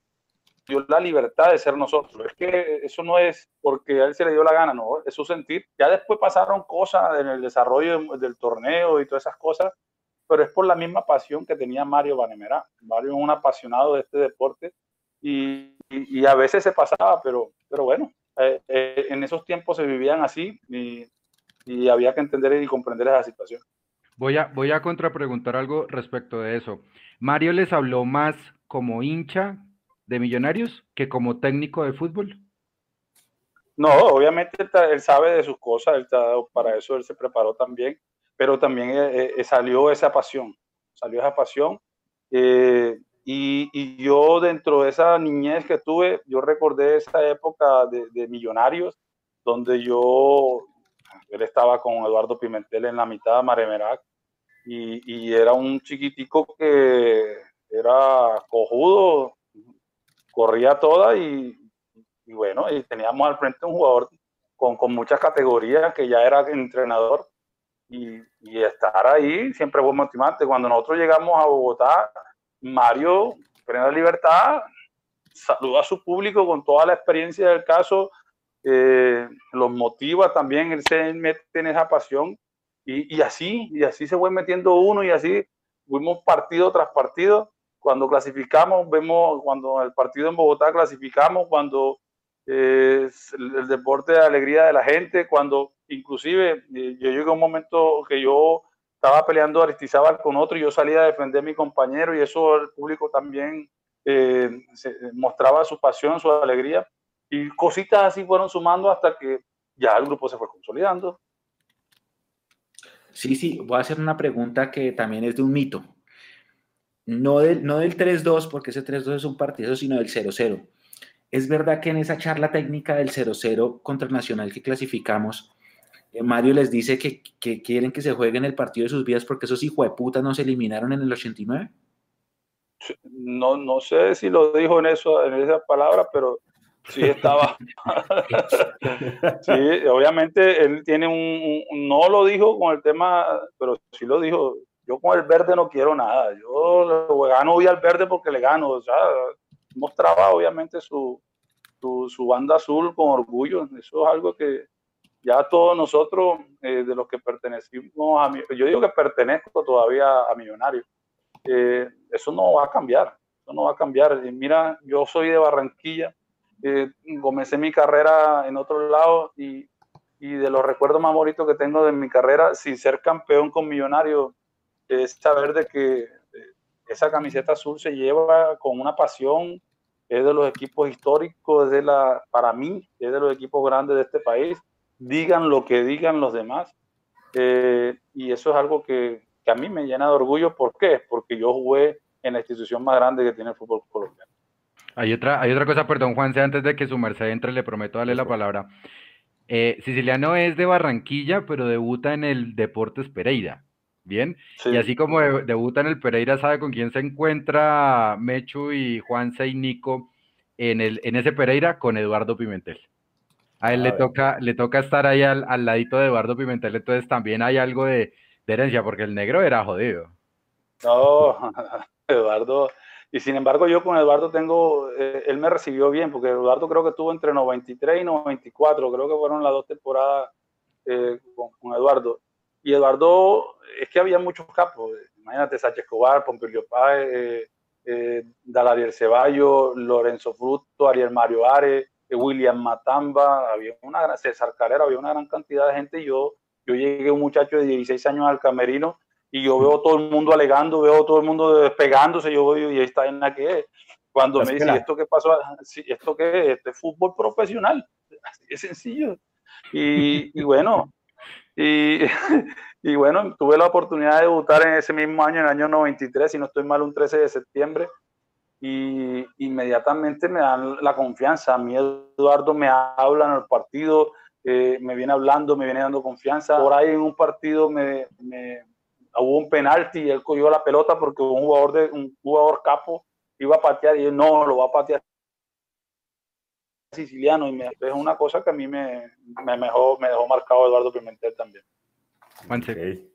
dio la libertad de ser nosotros. Es que eso no es porque a él se le dio la gana, no, es su sentir. Ya después pasaron cosas en el desarrollo del, torneo y todas esas cosas, pero es por la misma pasión que tenía Mario Banemera. Mario es un apasionado de este deporte y, a veces se pasaba, pero, pero bueno, eh, eh, en esos tiempos se vivían así y había que entender y comprender esa situación. Voy a, voy a contrapreguntar algo respecto de eso. Mario les habló más como hincha de Millonarios que como técnico de fútbol. No, obviamente él sabe de sus cosas, él para eso él se preparó también, pero también eh, eh, salió esa pasión, salió esa pasión. Eh, y, y, yo dentro de esa niñez que tuve, yo recordé esa época de, de Millonarios, donde yo él estaba con Eduardo Pimentel en la mitad de Maremerac y, y era un chiquitico que era cojudo, corría toda y, y, bueno, y teníamos al frente un jugador con, con muchas categorías que ya era entrenador y, y, estar ahí siempre fue motivante. Cuando nosotros llegamos a Bogotá, Mario, Plena Libertad, saluda a su público con toda la experiencia del caso, eh, los motiva también, él se mete en esa pasión y, y, así, y así se fue metiendo uno y así fuimos partido tras partido. Cuando clasificamos, vemos cuando el partido en Bogotá clasificamos, cuando eh, el, el, deporte de alegría de la gente, cuando inclusive eh, yo llegué a un momento que yo estaba peleando Aristizábal con otro y yo salía a defender a mi compañero y eso el público también eh, se, mostraba su pasión, su alegría y cositas así fueron sumando hasta que ya el grupo se fue consolidando. Sí, sí, voy a hacer una pregunta que también es de un mito. No del, no del 3-2, porque ese 3-2 es un partido, sino del 0-0. Es verdad que en esa charla técnica del 0-0 contra el Nacional que clasificamos, eh, Mario les dice que, quieren que se jueguen el partido de sus vidas porque esos hijos de puta no se eliminaron en el 89. No, no sé si lo dijo en esa palabra, pero sí estaba. sí, obviamente él tiene un, no lo dijo con el tema, pero sí lo dijo. Yo con el verde no quiero nada. Yo gano hoy al verde porque le gano. O sea, mostraba obviamente su, su, su banda azul con orgullo. Eso es algo que, ya todos nosotros, eh, de los que pertenecimos a, yo digo que pertenezco todavía a Millonarios, eh, eso no va a cambiar, eso no va a cambiar. Mira, yo soy de Barranquilla, eh, comencé mi carrera en otro lado y, de los recuerdos más bonitos que tengo de mi carrera, sin ser campeón con Millonarios, es saber de que esa camiseta azul se lleva con una pasión, es de los equipos históricos, es de la, para mí, es de los equipos grandes de este país digan lo que digan los demás. Eh, y eso es algo que, que, a mí me llena de orgullo. ¿Por qué? Porque yo jugué en la institución más grande que tiene el fútbol colombiano. Hay otra, hay otra cosa, perdón, Juanse, antes de que su merced entre, le prometo darle la palabra. Eh, Siciliano es de Barranquilla, pero debuta en el Deportes Pereira. Bien, sí. y así como de, debuta en el Pereira, sabe con quién se encuentra Mechu y Juanse y Nico en, el, en ese Pereira con Eduardo Pimentel. A él a le, toca, le toca estar ahí al, al, ladito de Eduardo Pimentel, entonces también hay algo de, de, herencia, porque el negro era jodido. No, Eduardo, y sin embargo yo con Eduardo tengo, eh, él me recibió bien, porque Eduardo creo que estuvo entre 93 y 94, creo que fueron las dos temporadas eh, con, con, Eduardo. Y Eduardo, es que había muchos capos, imagínate, Sánchez Escobar, Pompilio Páez, eh, eh, Dalariel Ceballos, Lorenzo Fruto, Ariel Mario Ares, William Matamba, había una gran, César Calera, había una gran cantidad de gente. Y yo, yo llegué un muchacho de 16 años al camerino y yo veo todo el mundo alegando, veo todo el mundo despegándose, yo voy y está en la que es. Cuando me dice, ¿esto qué pasó? ¿Esto qué es? Este fútbol profesional. Es sencillo. Y, y bueno, y, y, bueno, tuve la oportunidad de debutar en ese mismo año, en el año 93, si no estoy mal, un 13 de septiembre y inmediatamente me dan la confianza. A mí Eduardo me habla en el partido, eh, me viene hablando, me viene dando confianza. Por ahí en un partido me, me, hubo un penalti y él cogió la pelota porque un jugador, de, un jugador capo iba a patear y él no, lo va a patear siciliano y me, es una cosa que a mí me, me, dejó, me dejó marcado Eduardo Pimentel también. Okay.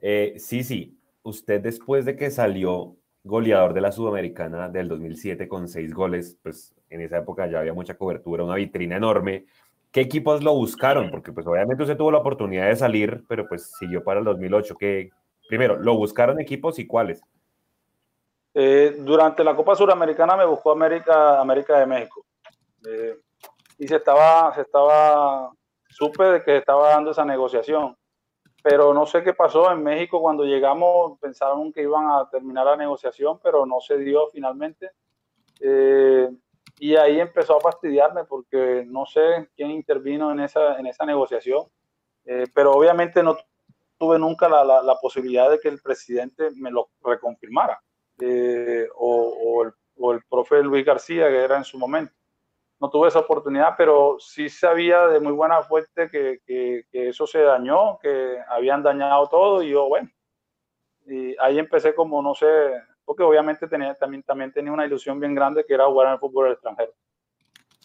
Eh, sí, sí, usted después de que salió goleador de la Sudamericana del 2007 con seis goles, pues en esa época ya había mucha cobertura, una vitrina enorme. ¿Qué equipos lo buscaron? Porque pues obviamente usted tuvo la oportunidad de salir, pero pues siguió para el 2008. ¿Qué, primero, ¿lo buscaron equipos y cuáles? Eh, durante la Copa Suramericana me buscó América, América de México. Eh, y se estaba, se estaba, supe de que estaba dando esa negociación pero no sé qué pasó en México cuando llegamos, pensaron que iban a terminar la negociación, pero no se dio finalmente. Eh, y ahí empezó a fastidiarme porque no sé quién intervino en esa, en esa negociación, eh, pero obviamente no tuve nunca la, la, la, posibilidad de que el presidente me lo reconfirmara, eh, o, o, el, o, el, profe Luis García, que era en su momento. no tuve esa oportunidad, pero sí sabía de muy buena fuente que, que, eso se dañó, que habían dañado todo y yo, bueno, y ahí empecé como, no sé, porque obviamente tenía, también, también tenía una ilusión bien grande que era jugar en el fútbol extranjero.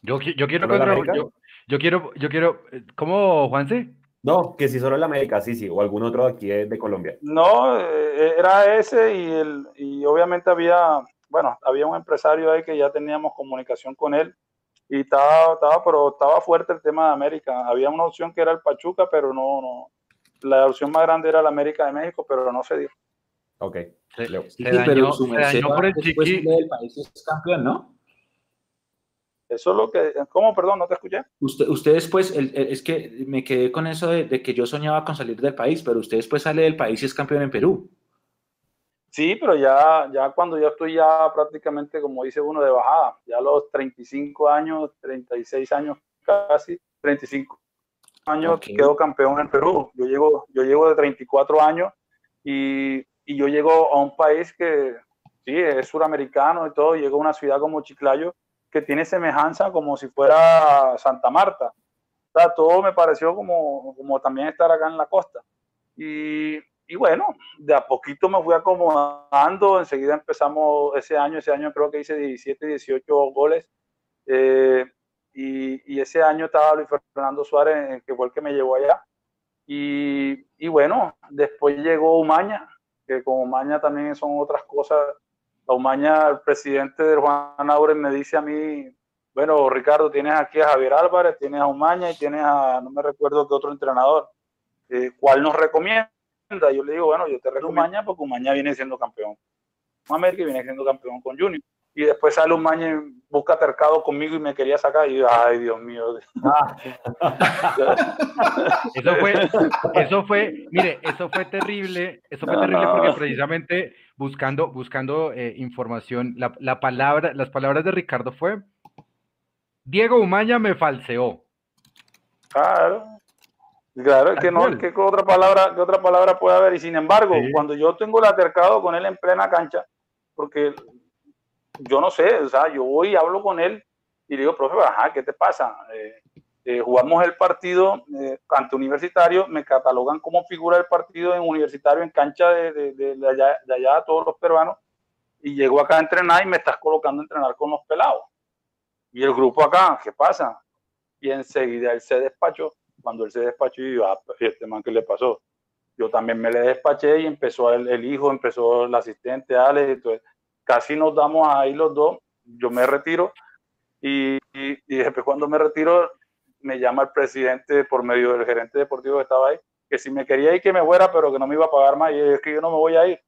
Yo, yo quiero, yo, yo, quiero, yo quiero, ¿cómo, Juanse? No, que si solo el América, sí, sí, o algún otro aquí de, de Colombia. No, eh, era ese y, el, y obviamente había, bueno, había un empresario ahí que ya teníamos comunicación con él y estaba, estaba, pero estaba fuerte el tema de América. Había una opción que era el Pachuca, pero no, no. La opción más grande era el América de México, pero no se dio. Ok. Se, sí, pero su por el chiqui... del país es campeón, ¿no? Eso es lo que. ¿Cómo? Perdón, no te escuché. Usted, usted después, es que me quedé con eso de, de, que yo soñaba con salir del país, pero usted después sale del país y es campeón en Perú. Sí, pero ya, ya cuando yo estoy ya prácticamente, como dice uno, de bajada, ya a los 35 años, 36 años casi, 35 años, quedo campeón en Perú. Yo llego, yo llego de 34 años y, y yo llego a un país que, sí, es suramericano y todo, llego a una ciudad como Chiclayo, que tiene semejanza como si fuera Santa Marta. O sea, todo me pareció como, como también estar acá en la costa. Y, y bueno, de a poquito me fui acomodando, enseguida empezamos ese año, ese año creo que hice 17, 18 goles, eh, y, y, ese año estaba Luis Fernando Suárez, que fue el que me llevó allá, y, y bueno, después llegó Umaña, que con Umaña también son otras cosas, la Umaña, el presidente de Juan Aure me dice a mí, bueno, Ricardo, tienes aquí a Javier Álvarez, tienes a Umaña y tienes a, no me recuerdo qué otro entrenador, eh, ¿cuál nos recomienda? yo le digo, bueno, yo te recomiendo Umaña porque Umaña viene siendo campeón América viene siendo campeón con Junior. Y después sale Umaña y busca tercado conmigo y me quería sacar. Y yo, ay, Dios mío. Ah. eso fue, eso fue, mire, eso fue terrible. Eso fue terrible porque precisamente buscando, buscando eh, información, la, la palabra, las palabras de Ricardo fue, Diego Umaña me falseó. Claro. Claro, que no, que otra palabra, que otra palabra puede haber. Y sin embargo, cuando yo tengo el atercado con él en plena cancha, porque yo no sé, o sea, yo voy y hablo con él y le digo, profe, ajá, ¿qué te pasa? Eh, eh, jugamos el partido eh, ante universitario, me catalogan como figura del partido en universitario en cancha de, de, allá, de todos los peruanos y llego acá a entrenar y me estás colocando a entrenar con los pelados. Y el grupo acá, ¿qué pasa? Y enseguida él se despachó cuando él se despachó y yo, ah, este man, ¿qué le pasó? Yo también me le despaché y empezó el, el hijo, empezó el asistente, Alex, entonces casi nos damos ahí los dos, yo me retiro y, después cuando me retiro me llama el presidente por medio del gerente deportivo que estaba ahí, que si me quería ir que me fuera, pero que no me iba a pagar más y es que yo no me voy a ir,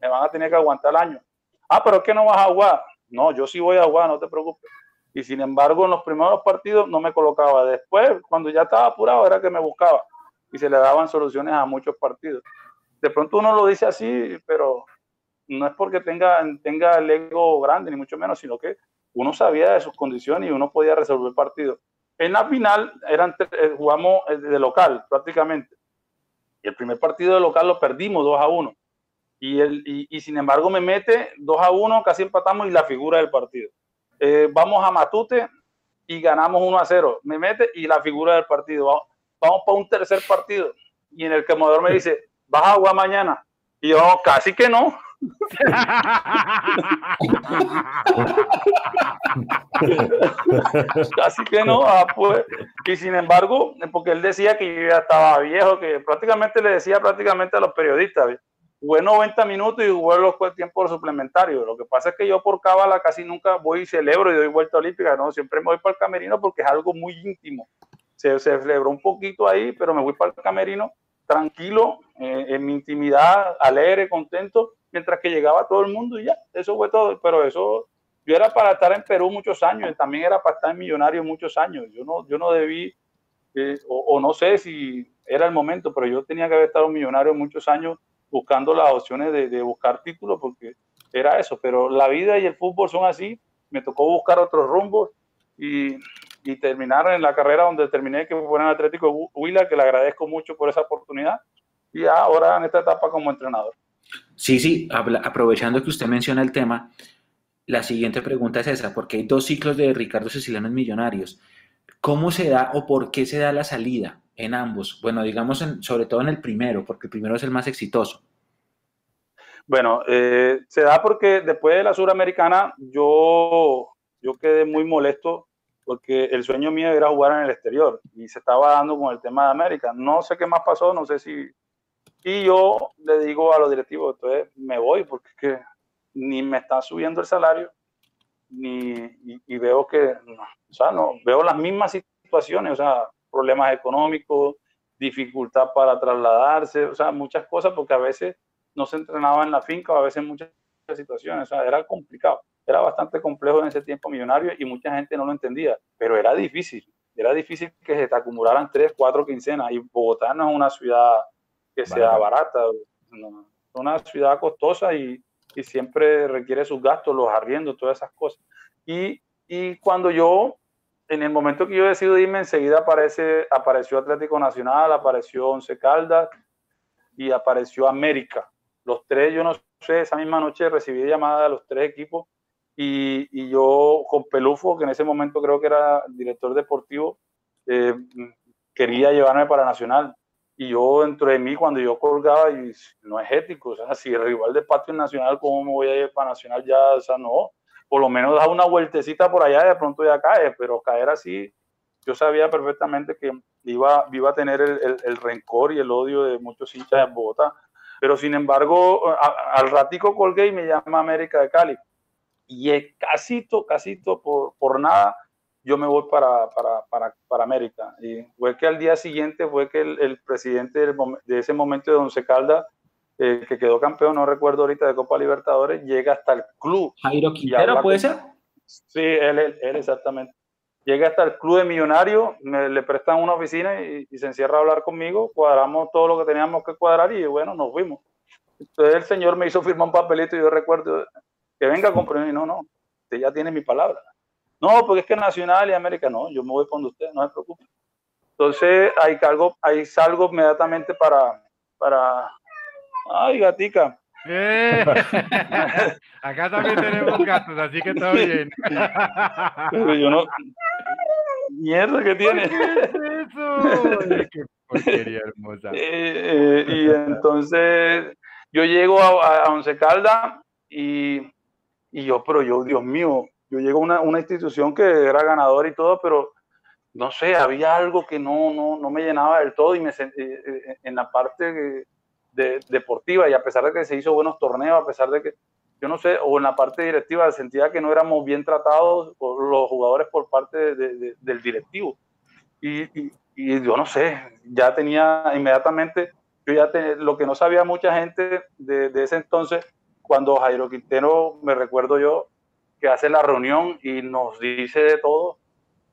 me van a tener que aguantar el año. Ah, pero es que no vas a jugar. No, yo sí voy a jugar, no te preocupes y sin embargo en los primeros partidos no me colocaba. Después, cuando ya estaba apurado, era que me buscaba y se le daban soluciones a muchos partidos. De pronto uno lo dice así, pero no es porque tenga, tenga el ego grande, ni mucho menos, sino que uno sabía de sus condiciones y uno podía resolver partidos. En la final eran, eh, jugamos eh, de local prácticamente. Y el primer partido de local lo perdimos 2 a 1. Y, el, y, sin embargo me mete 2 a 1, casi empatamos y la figura del partido. Eh, vamos a Matute y ganamos 1 a 0. Me mete y la figura del partido. Vamos, para un tercer partido. Y en el que Modor me dice, ¿vas a jugar mañana? Y yo, casi que no. casi que no. Ah, pues. Y sin embargo, porque él decía que yo ya estaba viejo, que prácticamente le decía prácticamente a los periodistas, jugué 90 minutos y jugué los tiempos suplementarios. Lo que pasa es que yo por cábala casi nunca voy y celebro y doy vuelta olímpica, no, siempre me voy para el camerino porque es algo muy íntimo. Se, se celebró un poquito ahí, pero me voy para el camerino tranquilo, eh, en mi intimidad, alegre, contento, mientras que llegaba todo el mundo y ya, eso fue todo. Pero eso, yo era para estar en Perú muchos años, también era para estar en Millonario muchos años. Yo no, yo no debí, eh, o, o no sé si era el momento, pero yo tenía que haber estado en Millonario muchos años buscando las opciones de, buscar títulos, porque era eso, pero la vida y el fútbol son así, me tocó buscar otros rumbos y, y terminar en la carrera donde terminé, que fue en el Atlético Huila, que le agradezco mucho por esa oportunidad, y ahora en esta etapa como entrenador. Sí, sí, aprovechando que usted menciona el tema, la siguiente pregunta es esa, porque hay dos ciclos de Ricardo Siciliano en Millonarios. ¿Cómo se da o por qué se da la salida en ambos? Bueno, digamos sobre todo en el primero, porque el primero es el más exitoso. Bueno, eh, se da porque después de la Suramericana yo, yo quedé muy molesto porque el sueño mío era jugar en el exterior y se estaba dando con el tema de América. No sé qué más pasó, no sé si... Y yo le digo a los directivos, entonces me voy porque es que ni me está subiendo el salario, ni y, veo que, o sea, no, veo las mismas situaciones, o sea, problemas económicos, dificultad para trasladarse, o sea, muchas cosas porque a veces no se entrenaba en la finca, a veces muchas situaciones, o sea, era complicado, era bastante complejo en ese tiempo millonario y mucha gente no lo entendía, pero era difícil, era difícil que se te acumularan tres, cuatro quincenas y Bogotá no es una ciudad que sea barata, es una ciudad costosa y, y siempre requiere sus gastos, los arriendos, todas esas cosas. Y, y cuando yo, en el momento que yo decido irme, enseguida aparece, apareció Atlético Nacional, apareció Once Caldas y apareció América. Los tres, yo no sé, esa misma noche recibí llamada de los tres equipos y, y, yo con Pelufo, que en ese momento creo que era director deportivo, eh, quería llevarme para Nacional y yo dentro de mí cuando yo colgaba y no es ético, o sea, si el rival de patio nacional, ¿cómo me voy a ir para nacional ya? O sea, no, por lo menos da una vueltecita por allá y de pronto ya cae, pero caer así, yo sabía perfectamente que iba, iba a tener el, el, rencor y el odio de muchos hinchas en Bogotá, pero sin embargo, al ratico colgué y me llama América de Cali, y es casito, casito, por, por nada, yo me voy para, para, para, para, América. Y fue que al día siguiente fue que el, el presidente de ese momento de Once Caldas, eh, que quedó campeón, no recuerdo ahorita, de Copa Libertadores, llega hasta el club. Jairo Quintero, ¿puede ser? Sí, él, él, exactamente. Llega hasta el club de millonarios, me, le prestan una oficina y, y, se encierra a hablar conmigo, cuadramos todo lo que teníamos que cuadrar y bueno, nos fuimos. Entonces el señor me hizo firmar un papelito y yo recuerdo que venga con y no, no, usted ya tiene mi palabra no, porque es que Nacional y América, no, yo me voy con usted, no se preocupe. Entonces, ahí, salgo, ahí salgo inmediatamente para, para, ay, gatica. Eh. Acá también tenemos gatos, así que todo bien. Pero yo no. Mierda que tiene. ¿Qué es eso? Qué porquería hermosa. Eh, eh, y entonces yo llego a, a Once Calda y, y yo, pero yo, Dios mío, yo llego a una, una, institución que era ganador y todo, pero no sé, había algo que no, no, no me llenaba del todo y me sentí eh, eh, en la parte de, deportiva y a pesar de que se hizo buenos torneos, a pesar de que, yo no sé, o en la parte directiva sentía que no éramos bien tratados por los jugadores por parte de, del directivo. Y, y, y, yo no sé, ya tenía inmediatamente, yo ya tenía, lo que no sabía mucha gente de, de ese entonces, cuando Jairo Quintero, me recuerdo yo, que hace la reunión y nos dice de todo.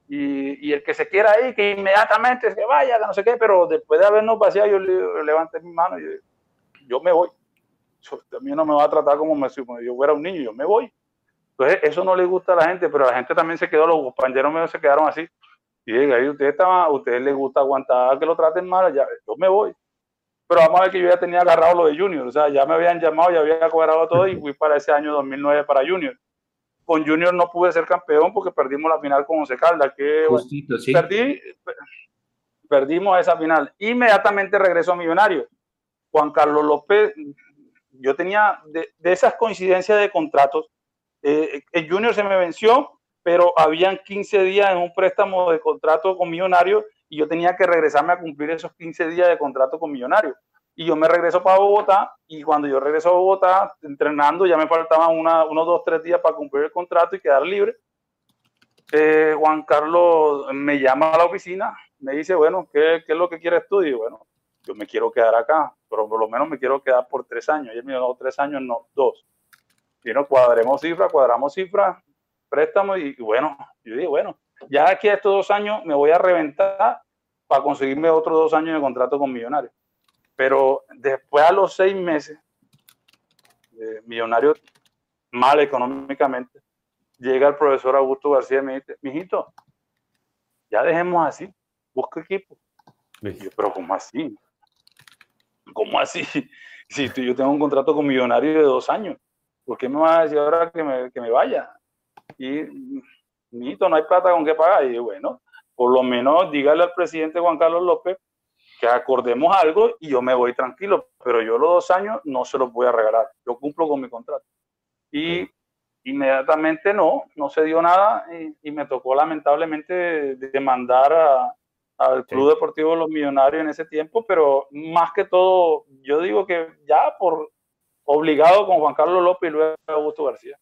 Y, y, el que se quiera ir, que inmediatamente se vaya, no sé qué, pero después de habernos vaciado, yo le, levanté mi mano y yo, yo me voy. Mí no me va a tratar como si yo fuera un niño, yo me voy. Entonces, eso no le gusta a la gente, pero la gente también se quedó, los compañeros míos se quedaron así. Y diga, ahí usted está, a ustedes les gusta aguantar que lo traten mal, ya, yo me voy. Pero vamos a ver que yo ya tenía agarrado lo de Junior, o sea, ya me habían llamado, ya había cobrado todo y fui para ese año 2009 para Junior con Junior no pude ser campeón porque perdimos la final con Once Caldas, que Justito, sí. perdí, perdimos esa final. Inmediatamente regresó a Millonario. Juan Carlos López, yo tenía de, de esas coincidencias de contratos, eh, el Junior se me venció, pero habían 15 días en un préstamo de contrato con Millonario y yo tenía que regresarme a cumplir esos 15 días de contrato con Millonario y yo me regreso para Bogotá y cuando yo regreso a Bogotá entrenando ya me faltaban una, unos dos, tres días para cumplir el contrato y quedar libre. Eh, Juan Carlos me llama a la oficina, me dice, bueno, ¿qué, ¿qué, es lo que quieres tú? Y bueno, yo me quiero quedar acá, pero por lo menos me quiero quedar por tres años. Y él me dijo, no, tres años, no, dos. Y no, cuadremos cifras, cuadramos cifras, préstamos y, y bueno, yo dije, bueno, ya aquí a estos dos años me voy a reventar para conseguirme otros dos años de contrato con Millonarios. Pero después a los seis meses, eh, millonario mal económicamente, llega el profesor Augusto García y me dice, mijito, ya dejemos así, busca equipo. yo, pero ¿cómo así? ¿Cómo así? Si yo tengo un contrato con millonario de dos años. ¿por qué me va a decir ahora que me, que me vaya? Y, Nito, no hay plata con qué pagar. Y bueno, por lo menos dígale al presidente Juan Carlos López que acordemos algo y yo me voy tranquilo, pero yo los dos años no se los voy a regalar, yo cumplo con mi contrato. Y inmediatamente no, no se dio nada y, me tocó lamentablemente demandar al Club Deportivo de los Millonarios en ese tiempo, pero más que todo, yo digo que ya por obligado con Juan Carlos López y luego Augusto García.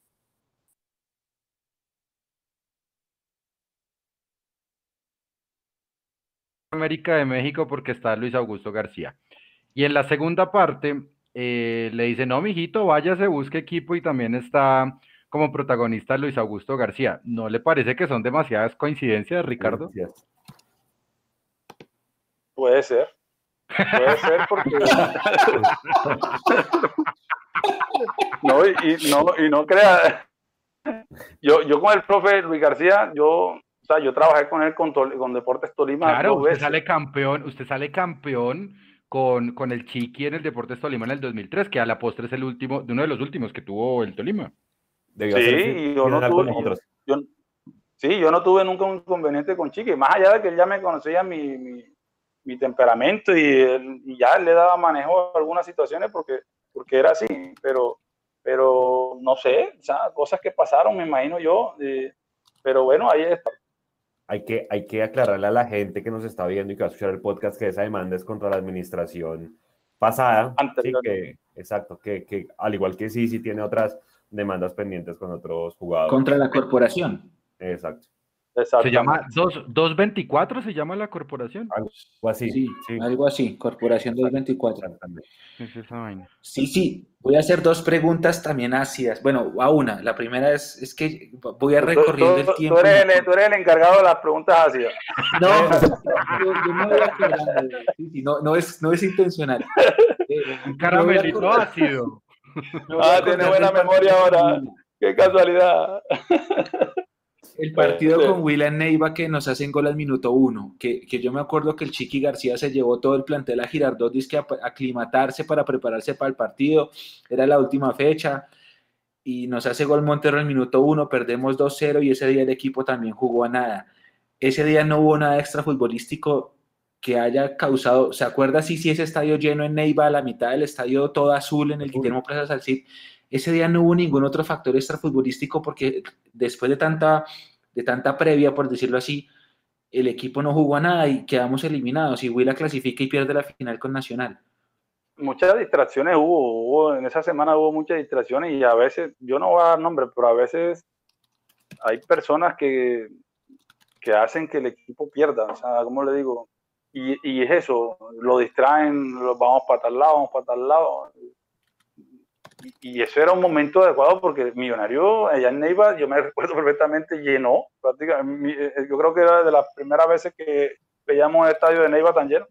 América de México porque está Luis Augusto García. Y en la segunda parte eh, le dice, no, mijito, váyase, busque equipo y también está como protagonista Luis Augusto García. ¿No le parece que son demasiadas coincidencias, Ricardo? Puede ser. Puede ser porque... no, y, no, y no crea... Yo, yo con el profe Luis García, yo sea, yo trabajé con él con, con Deportes Tolima. Claro, usted sale campeón, usted sale campeón con, con el Chiqui en el Deportes Tolima en el 2003, que a la postre es el último, de uno de los últimos que tuvo el Tolima. sí, yo no tuve, yo, sí, yo no tuve nunca un inconveniente con Chiqui, más allá de que él ya me conocía mi, mi, mi temperamento y, y, ya le daba manejo a algunas situaciones porque, porque era así, pero, pero no sé, o sea, cosas que pasaron, me imagino yo, eh, pero bueno, ahí está hay que, hay que aclararle a la gente que nos está viendo y que va a escuchar el podcast que esa demanda es contra la administración pasada. que, exacto, que, que, al igual que sí, sí tiene otras demandas pendientes con otros jugadores. Contra la corporación. Exacto. Se llama 224, se llama la corporación. Algo así. Sí, algo así, Corporación 224. Sí, sí, voy a hacer dos preguntas también ácidas. Bueno, a una. La primera es, es que voy a recorriendo el tiempo. Tú eres, el, tú eres, el, encargado de las preguntas ácidas. No, yo, yo me voy a sí, sí, no, no, es, no es intencional. Un caramelito ácido. Ah, tiene buena memoria ahora. Qué casualidad. El partido con William Neiva que nos hacen gol al minuto uno, que, que, yo me acuerdo que el Chiqui García se llevó todo el plantel a Girardot que a aclimatarse para prepararse para el partido, era la última fecha, y nos hace gol Montero al minuto uno, perdemos 2-0 y ese día el equipo también jugó a nada. Ese día no hubo nada extra futbolístico que haya causado, ¿se acuerda si sí, ese estadio lleno en Neiva, la mitad del estadio todo azul en el Guillermo Plaza Salcid? Ese día no hubo ningún otro factor extrafutbolístico porque después de tanta, de tanta previa, por decirlo así, el equipo no jugó a nada y quedamos eliminados. Y Huila clasifica y pierde la final con Nacional. Muchas distracciones hubo, en esa semana hubo muchas distracciones y a veces, yo no voy a dar nombre, pero a veces hay personas que, que hacen que el equipo pierda. O sea, ¿cómo le digo? Y, y es eso, lo distraen, lo, vamos para tal lado, vamos para tal lado y eso era un momento adecuado porque Millonario allá en Neiva, yo me recuerdo perfectamente, llenó prácticamente, eh, yo creo que era de las primeras veces que veíamos el estadio de Neiva tan lleno.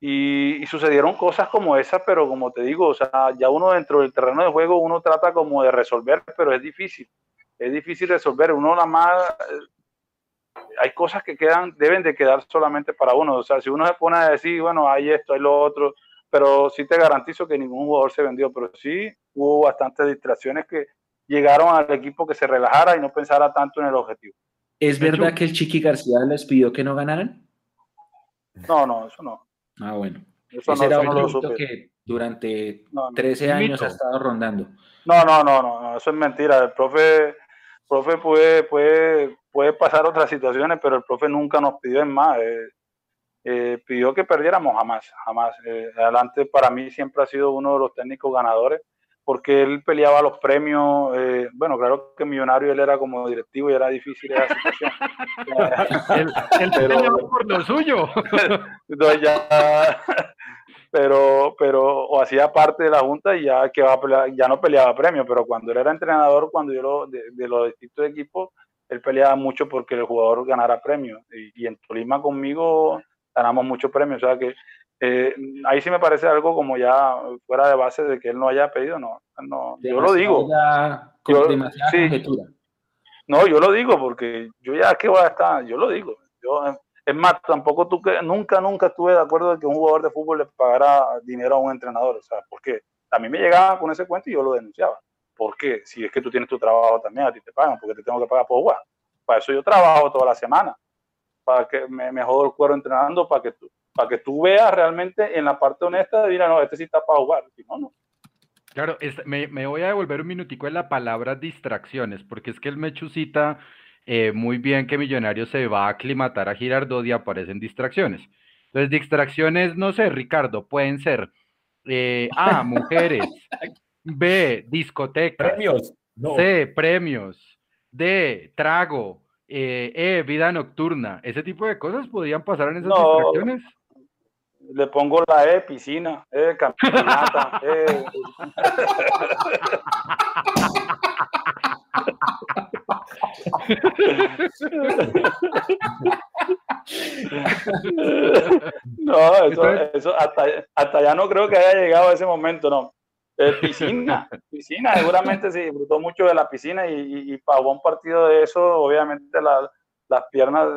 Y, sucedieron cosas como esas, pero como te digo, o sea, ya uno dentro del terreno de juego, uno trata como de resolver, pero es difícil, es difícil resolver. Uno nada más, eh, hay cosas que quedan, deben de quedar solamente para uno. O sea, si uno se pone a decir, bueno, hay esto, hay lo otro, pero sí te garantizo que ningún jugador se vendió, pero sí hubo bastantes distracciones que llegaron al equipo que se relajara y no pensara tanto en el objetivo. ¿Es verdad que el Chiqui García les pidió que no ganaran? No, no, eso no. Ah, bueno. Eso Ese era un no que durante 13 años ha estado rondando. No, no, no, no, eso es mentira. El profe, profe puede, puede, puede pasar otras situaciones, pero el profe nunca nos pidió en más. Eh, eh, pidió que perdiéramos jamás, jamás. Eh, adelante para mí siempre ha sido uno de los técnicos ganadores porque él peleaba los premios, eh, bueno, claro que millonario él era como directivo y era difícil esa situación. él, peleaba por lo suyo. pero, pero, o hacía parte de la junta y ya que va ya no peleaba premios, pero cuando él era entrenador, cuando yo lo, de, los distintos equipos, él peleaba mucho porque el jugador ganara premios. Y, y en Tolima conmigo ganamos muchos premios. O sea que eh, ahí sí me parece algo como ya fuera de base de que él no haya pedido, no, no yo lo digo. Yo, No, yo lo digo porque yo ya que voy a estar, yo lo digo. Yo, es más, tampoco tú que nunca, nunca estuve de acuerdo de que un jugador de fútbol le pagara dinero a un entrenador, o sea, porque a mí me llegaba con ese cuento y yo lo denunciaba. ¿Por qué? Si es que tú tienes tu trabajo también, a ti te pagan, porque te tengo que pagar por jugar. Para eso yo trabajo toda la semana, para que me, me jodo el cuero entrenando, para que tú, para que tú veas realmente en la parte honesta de, mira, no, este sí está para jugar, si no, no. Claro, me, me, voy a devolver un minutico en la palabra distracciones, porque es que el Mechucita, eh, muy bien que Millonario se va a aclimatar a Girardot y aparecen distracciones. Entonces, distracciones, no sé, Ricardo, pueden ser eh, A, mujeres, B, discotecas, premios, C, premios, D, trago, eh, E, vida nocturna. Ese tipo de cosas podrían pasar en esas distracciones le pongo la E, piscina, E, campeonata, E. No, eso, eso hasta, hasta, ya no creo que haya llegado a ese momento, no. Eh, piscina, piscina, seguramente se disfrutó mucho de la piscina y, y, y pagó un partido de eso, obviamente la, las piernas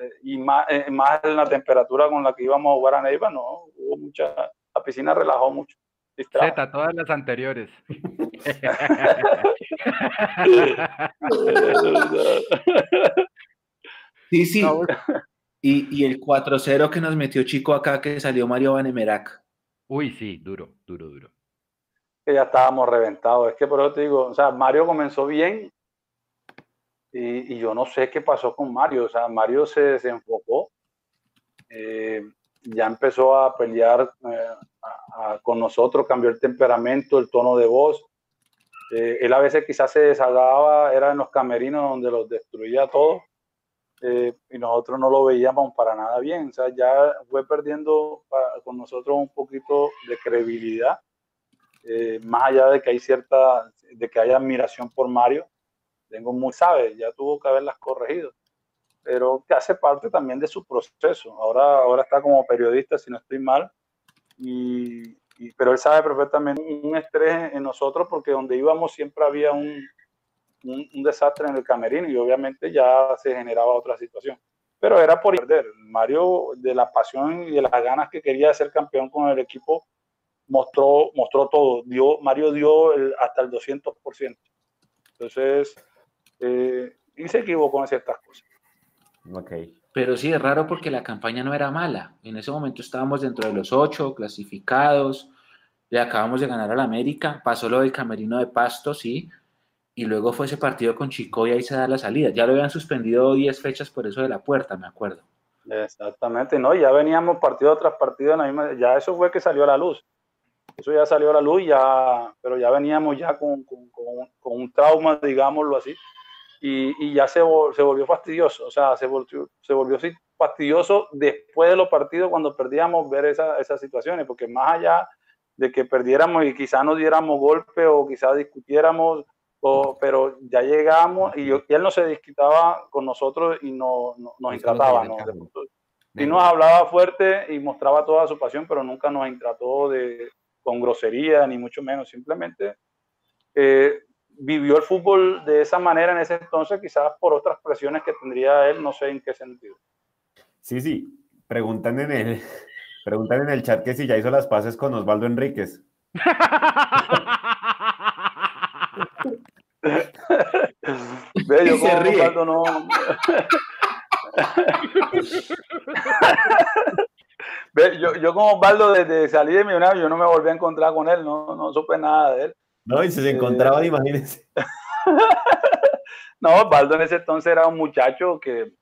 eh, y más, eh, más en la temperatura con la que íbamos a jugar a Neiva, no, hubo mucha, la piscina relajó mucho. Z, todas las anteriores. sí, sí. Y, y el 4-0 que nos metió Chico acá, que salió Mario Vanemerac. Uy, sí, duro, duro, duro. Que ya estábamos reventados. Es que por eso te digo, o sea, Mario comenzó bien y, yo no sé qué pasó con Mario, o sea, Mario se desenfocó, eh, ya empezó a pelear eh, con nosotros, cambió el temperamento, el tono de voz. Eh, él a veces quizás se desagaba, era en los camerinos donde los destruía todo y nosotros no lo veíamos para nada bien. O sea, ya fue perdiendo con nosotros un poquito de credibilidad, más allá de que hay cierta, de que hay admiración por Mario tengo muy sabe, ya tuvo que haberlas corregido, pero que hace parte también de su proceso. Ahora, ahora está como periodista, si no estoy mal, y, pero él sabe perfectamente un estrés en nosotros porque donde íbamos siempre había un, un, desastre en el camerino y obviamente ya se generaba otra situación. Pero era por perder. Mario, de la pasión y de las ganas que quería ser campeón con el equipo, mostró, mostró todo. Dio, Mario dio hasta el 200%. Entonces, eh, y se equivocó en ciertas cosas. Okay. Pero sí, es raro porque la campaña no era mala. En ese momento estábamos dentro de los ocho clasificados, le acabamos de ganar al América, pasó lo del camerino de Pasto, sí, y luego fue ese partido con Chico y ahí se da la salida. Ya lo habían suspendido 10 fechas por eso de la puerta, me acuerdo. Exactamente, no, ya veníamos partido tras partido, en la misma, ya eso fue que salió a la luz. Eso ya salió a la luz, ya, pero ya veníamos ya con, con, con un trauma, digámoslo así, y, ya se, se, volvió fastidioso, o sea, se volvió, se volvió fastidioso después de los partidos cuando perdíamos ver esa, esas situaciones, porque más allá de que perdiéramos y quizás nos diéramos golpe o quizás discutiéramos, o, pero ya llegamos y, él no se disquitaba con nosotros y no, nos intrataba, ¿no? Y nos hablaba fuerte y mostraba toda su pasión, pero nunca nos intrató de, con grosería, ni mucho menos, simplemente eh, vivió el fútbol de esa manera en ese entonces, quizás por otras presiones que tendría él, no sé en qué sentido. Sí, sí, preguntan en el, preguntan en el chat que si ya hizo las paces con Osvaldo Enríquez. Ve, yo como Osvaldo no... Yo, yo como Osvaldo desde salir de Millonario, yo no me volví a encontrar con él, no, no supe nada de él. No, y se encontraban, eh, imagínense. no, Baldo en ese entonces era un muchacho que,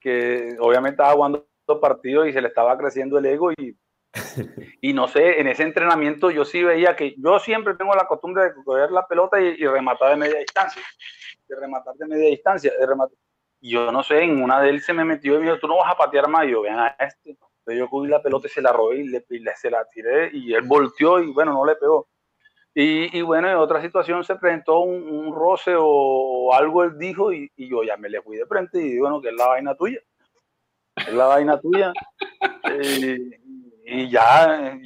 que obviamente estaba jugando partidos y se le estaba creciendo el ego y, y no sé, en ese entrenamiento yo sí veía que yo siempre tengo la costumbre de coger la pelota y, rematar de media distancia, de rematar de media distancia, de rematar. Y yo no sé, en una de él se me metió y me dijo, tú no vas a patear más. Y yo, vean a este. Yo cogí la pelota y se la robé y, le, y le, se la tiré y él volteó y bueno, no le pegó. Y, bueno, en otra situación se presentó un, roce o, algo él dijo y, yo ya me le fui de frente y bueno, que es la vaina tuya. Es la vaina tuya. y ya,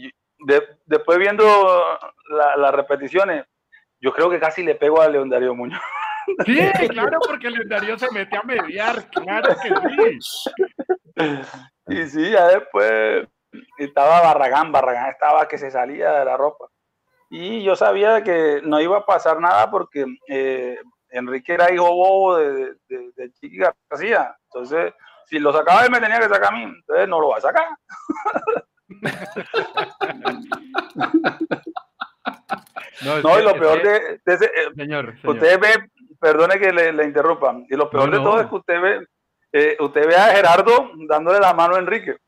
después viendo las repeticiones, yo creo que casi le pego a León Darío Muñoz. Sí, claro, porque León Darío se mete a mediar, claro que sí. Y sí, ya después estaba Barragán, Barragán estaba que se salía de la ropa. Y yo sabía que no iba a pasar nada porque eh, Enrique era hijo bobo de, de, de Chiqui García. Entonces, si lo sacaba él, me tenía que sacar a mí. Entonces, no lo va a sacar. no, y lo peor de, ese, eh, señor, usted ve, perdone que le, le interrumpa, y lo peor de todo es que usted ve, eh, usted ve a Gerardo dándole la mano a Enrique.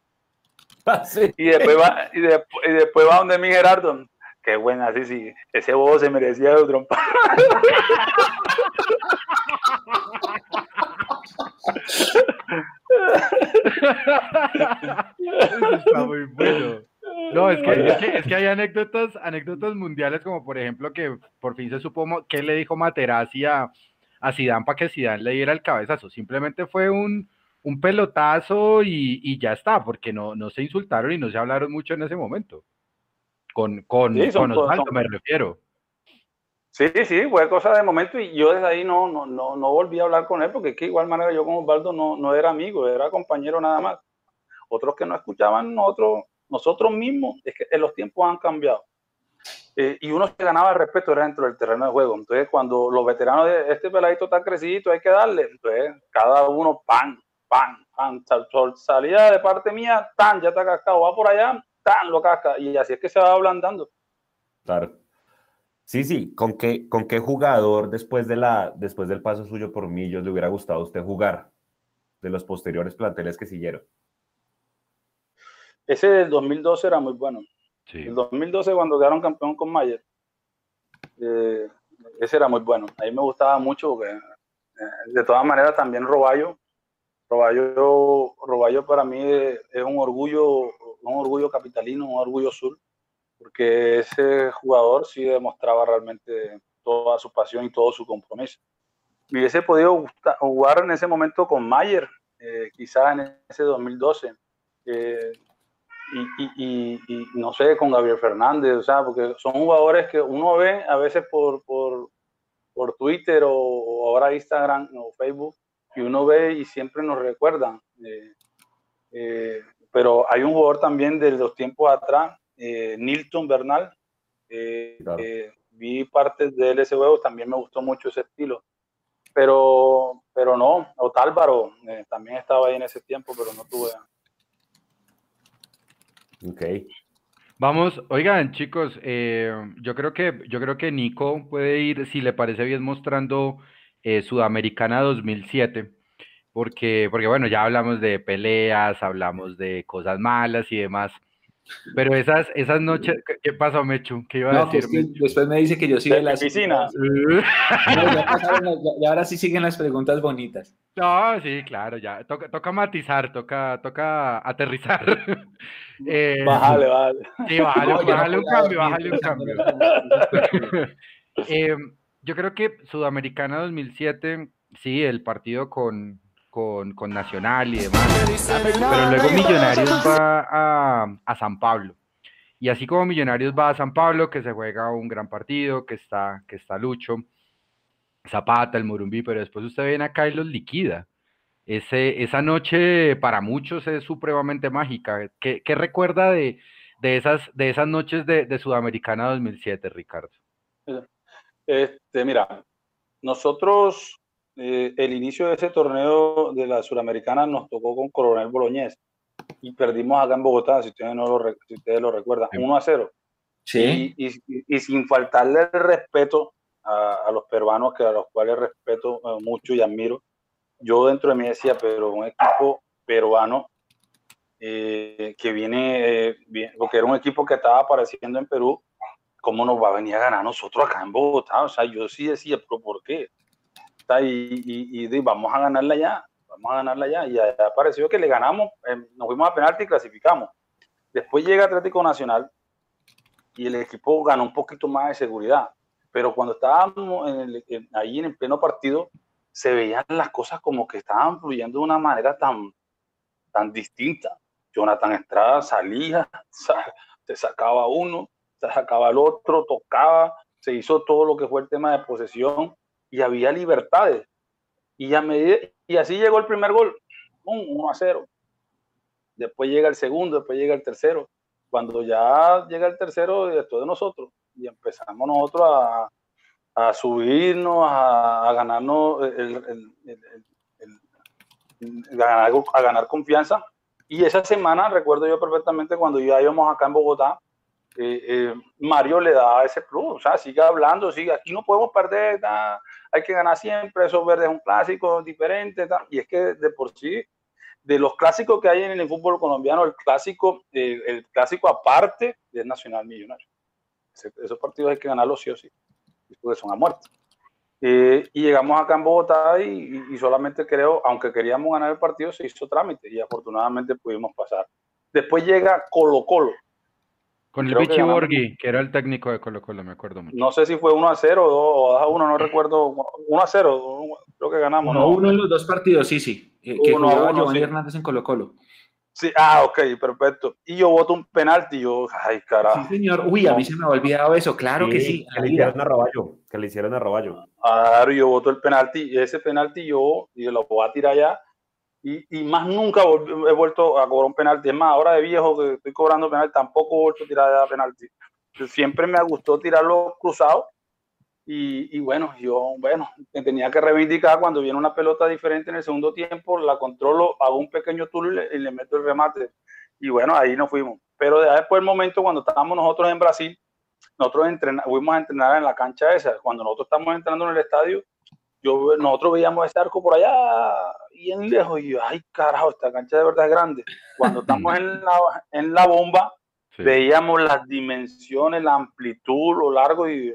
Ah, y, después va, y, y después va donde mi Gerardo. Qué buena, sí, sí. Ese bobo se merecía de trompa. está muy bueno. No, es que, es que, hay anécdotas, anécdotas mundiales, como por ejemplo que por fin se supo que le dijo Materazzi a, a Zidane para que Zidane le diera el cabezazo. Simplemente fue un, un pelotazo y, y, ya está, porque no, no se insultaron y no se hablaron mucho en ese momento. Con, con, con Osvaldo me refiero. Sí, sí, fue cosa de momento y yo desde ahí no, no, no, no volví a hablar con él porque es que igual manera yo con Osvaldo no, no era amigo, era compañero nada más. Otros que no escuchaban, nosotros, nosotros mismos, es que en los tiempos han cambiado. Eh, y uno se ganaba el respeto era dentro del terreno de juego. Entonces, cuando los veteranos de este peladito está crecido, hay que darle. Entonces, cada uno, pan, pan, pan, salida de parte mía, tan, ya está cascado, va por allá, tan, lo casca. Y así es que se va ablandando. Claro. Sí, sí, ¿con qué, con qué jugador después, de la, después del paso suyo por Millos le hubiera gustado a usted jugar de los posteriores planteles que siguieron? Ese del 2012 era muy bueno. El 2012 cuando quedaron campeón con Mayer, eh, ese era muy bueno. Ahí me gustaba mucho porque eh, de todas maneras también Roballo, Roballo, Roballo para mí es un orgullo, un orgullo capitalino, un orgullo sur porque ese jugador sí demostraba realmente toda su pasión y todo su compromiso. Me hubiese podido jugar en ese momento con Mayer, eh, quizás en ese 2012, eh, y, no sé, con Gabriel Fernández, o sea, porque son jugadores que uno ve a veces por, por, por Twitter o, ahora Instagram o Facebook, y uno ve y siempre nos recuerdan. Eh, pero hay un jugador también de los tiempos atrás eh, Nilton Bernal. Eh, eh, vi partes de él ese juego, también me gustó mucho ese estilo. Pero, pero no, Otálvaro también estaba ahí en ese tiempo, pero no tuve. Ok. Vamos, oigan chicos, yo creo que yo creo que Nico puede ir, si le parece bien, mostrando Sudamericana 2007, porque, porque bueno, ya hablamos de peleas, hablamos de cosas malas y demás. Pero esas, esas noches, ¿qué pasó, Mechu? ¿Qué iba a decir? después me dice que yo sigo en la piscina. y ahora sí siguen las preguntas bonitas. No, sí, claro, ya. Toca, toca matizar, toca, toca aterrizar. Eh, bájale, vale. Sí, bájale, bájale un cambio, bájale un cambio. Eh, yo creo que Sudamericana 2007, sí, el partido con, con, Nacional y demás. Pero luego Millonarios va a, a, San Pablo. Y así como Millonarios va a San Pablo, que se juega un gran partido, que está, que está Lucho, Zapata, el Murumbí, pero después usted viene acá y los liquida. Ese, esa noche para muchos es supremamente mágica. ¿Qué, qué recuerda de, de, esas, de esas noches de, de Sudamericana 2007, Ricardo? Este, mira, nosotros eh, el inicio de ese torneo de la Suramericana nos tocó con Coronel Boloñez y perdimos acá en Bogotá, si ustedes, no lo, si ustedes lo recuerdan, 1 a 0. Sí. Y, y, sin faltarle el respeto a, a, los peruanos, que a los cuales respeto eh, mucho y admiro, yo dentro de mí decía, pero un equipo peruano eh, que viene, porque era un equipo que estaba apareciendo en Perú, ¿cómo nos va a venir a ganar nosotros acá en Bogotá? O sea, yo sí decía, pero ¿por qué? Y, y, vamos a ganarla ya, vamos a ganarla ya. Y pareció que le ganamos, eh, nos fuimos a penalti y clasificamos. Después llega Atlético Nacional y el equipo ganó un poquito más de seguridad. Pero cuando estábamos ahí en el pleno partido, se veían las cosas como que estaban fluyendo de una manera tan, tan distinta. Jonathan Estrada salía, se sacaba uno, se sacaba el otro, tocaba, se hizo todo lo que fue el tema de posesión y había libertades. Y, y así llegó el primer gol, 1 a 0. Después llega el segundo, después llega el tercero. Cuando ya llega el tercero, esto de nosotros, y empezamos nosotros a, a subirnos, a, ganarnos, a ganar confianza. Y esa semana, recuerdo yo perfectamente cuando ya íbamos acá en Bogotá, eh, eh, Mario le da ese plus, o sea, sigue hablando, sigue, aquí no podemos perder, hay que ganar siempre, eso verde es un clásico diferente, y es que de por sí, de los clásicos que hay en el fútbol colombiano, el clásico, el clásico aparte es Nacional Millonario. esos partidos hay que ganarlos sí o sí porque son a muerte. Eh, y llegamos acá en Bogotá y, solamente creo, aunque queríamos ganar el partido, se hizo trámite y afortunadamente pudimos pasar. Después llega Colo Colo. Con el Vichy Borghi, que era el técnico de Colo Colo, me acuerdo mucho. No sé si fue 1 a 0 o 2 a 1, no recuerdo. 1 a 0, creo que ganamos. 1 a 1 en los dos partidos, sí, sí. Que, que jugaba Giovanni Hernández en Colo Colo. Sí, ah, ok, perfecto. Y yo voto un penalti, yo, ay, carajo. Sí, señor. Uy, a mí se me ha olvidado eso, claro que sí. Que le hicieron a Roballo, que le hicieron a Roballo. Claro, yo voto el penalti, y ese penalti yo, y lo voy a tirar allá, y, y más nunca he vuelto a cobrar un penalti. Es más, ahora de viejo que estoy cobrando penalti, tampoco he vuelto a tirar allá penalti. Siempre me gustado tirarlo cruzado, y, y, bueno, yo, bueno, tenía que reivindicar cuando viene una pelota diferente en el segundo tiempo, la controlo, hago un pequeño túnel y le, meto el remate. Y bueno, ahí nos fuimos. Pero después el momento cuando estábamos nosotros en Brasil, nosotros fuimos a entrenar en la cancha esa. Cuando nosotros estamos entrando en el estadio, yo, nosotros veíamos ese arco por allá, bien lejos, y yo, ay carajo, esta cancha de verdad es grande. Cuando estamos en la, en la bomba, veíamos las dimensiones, la amplitud, lo largo, y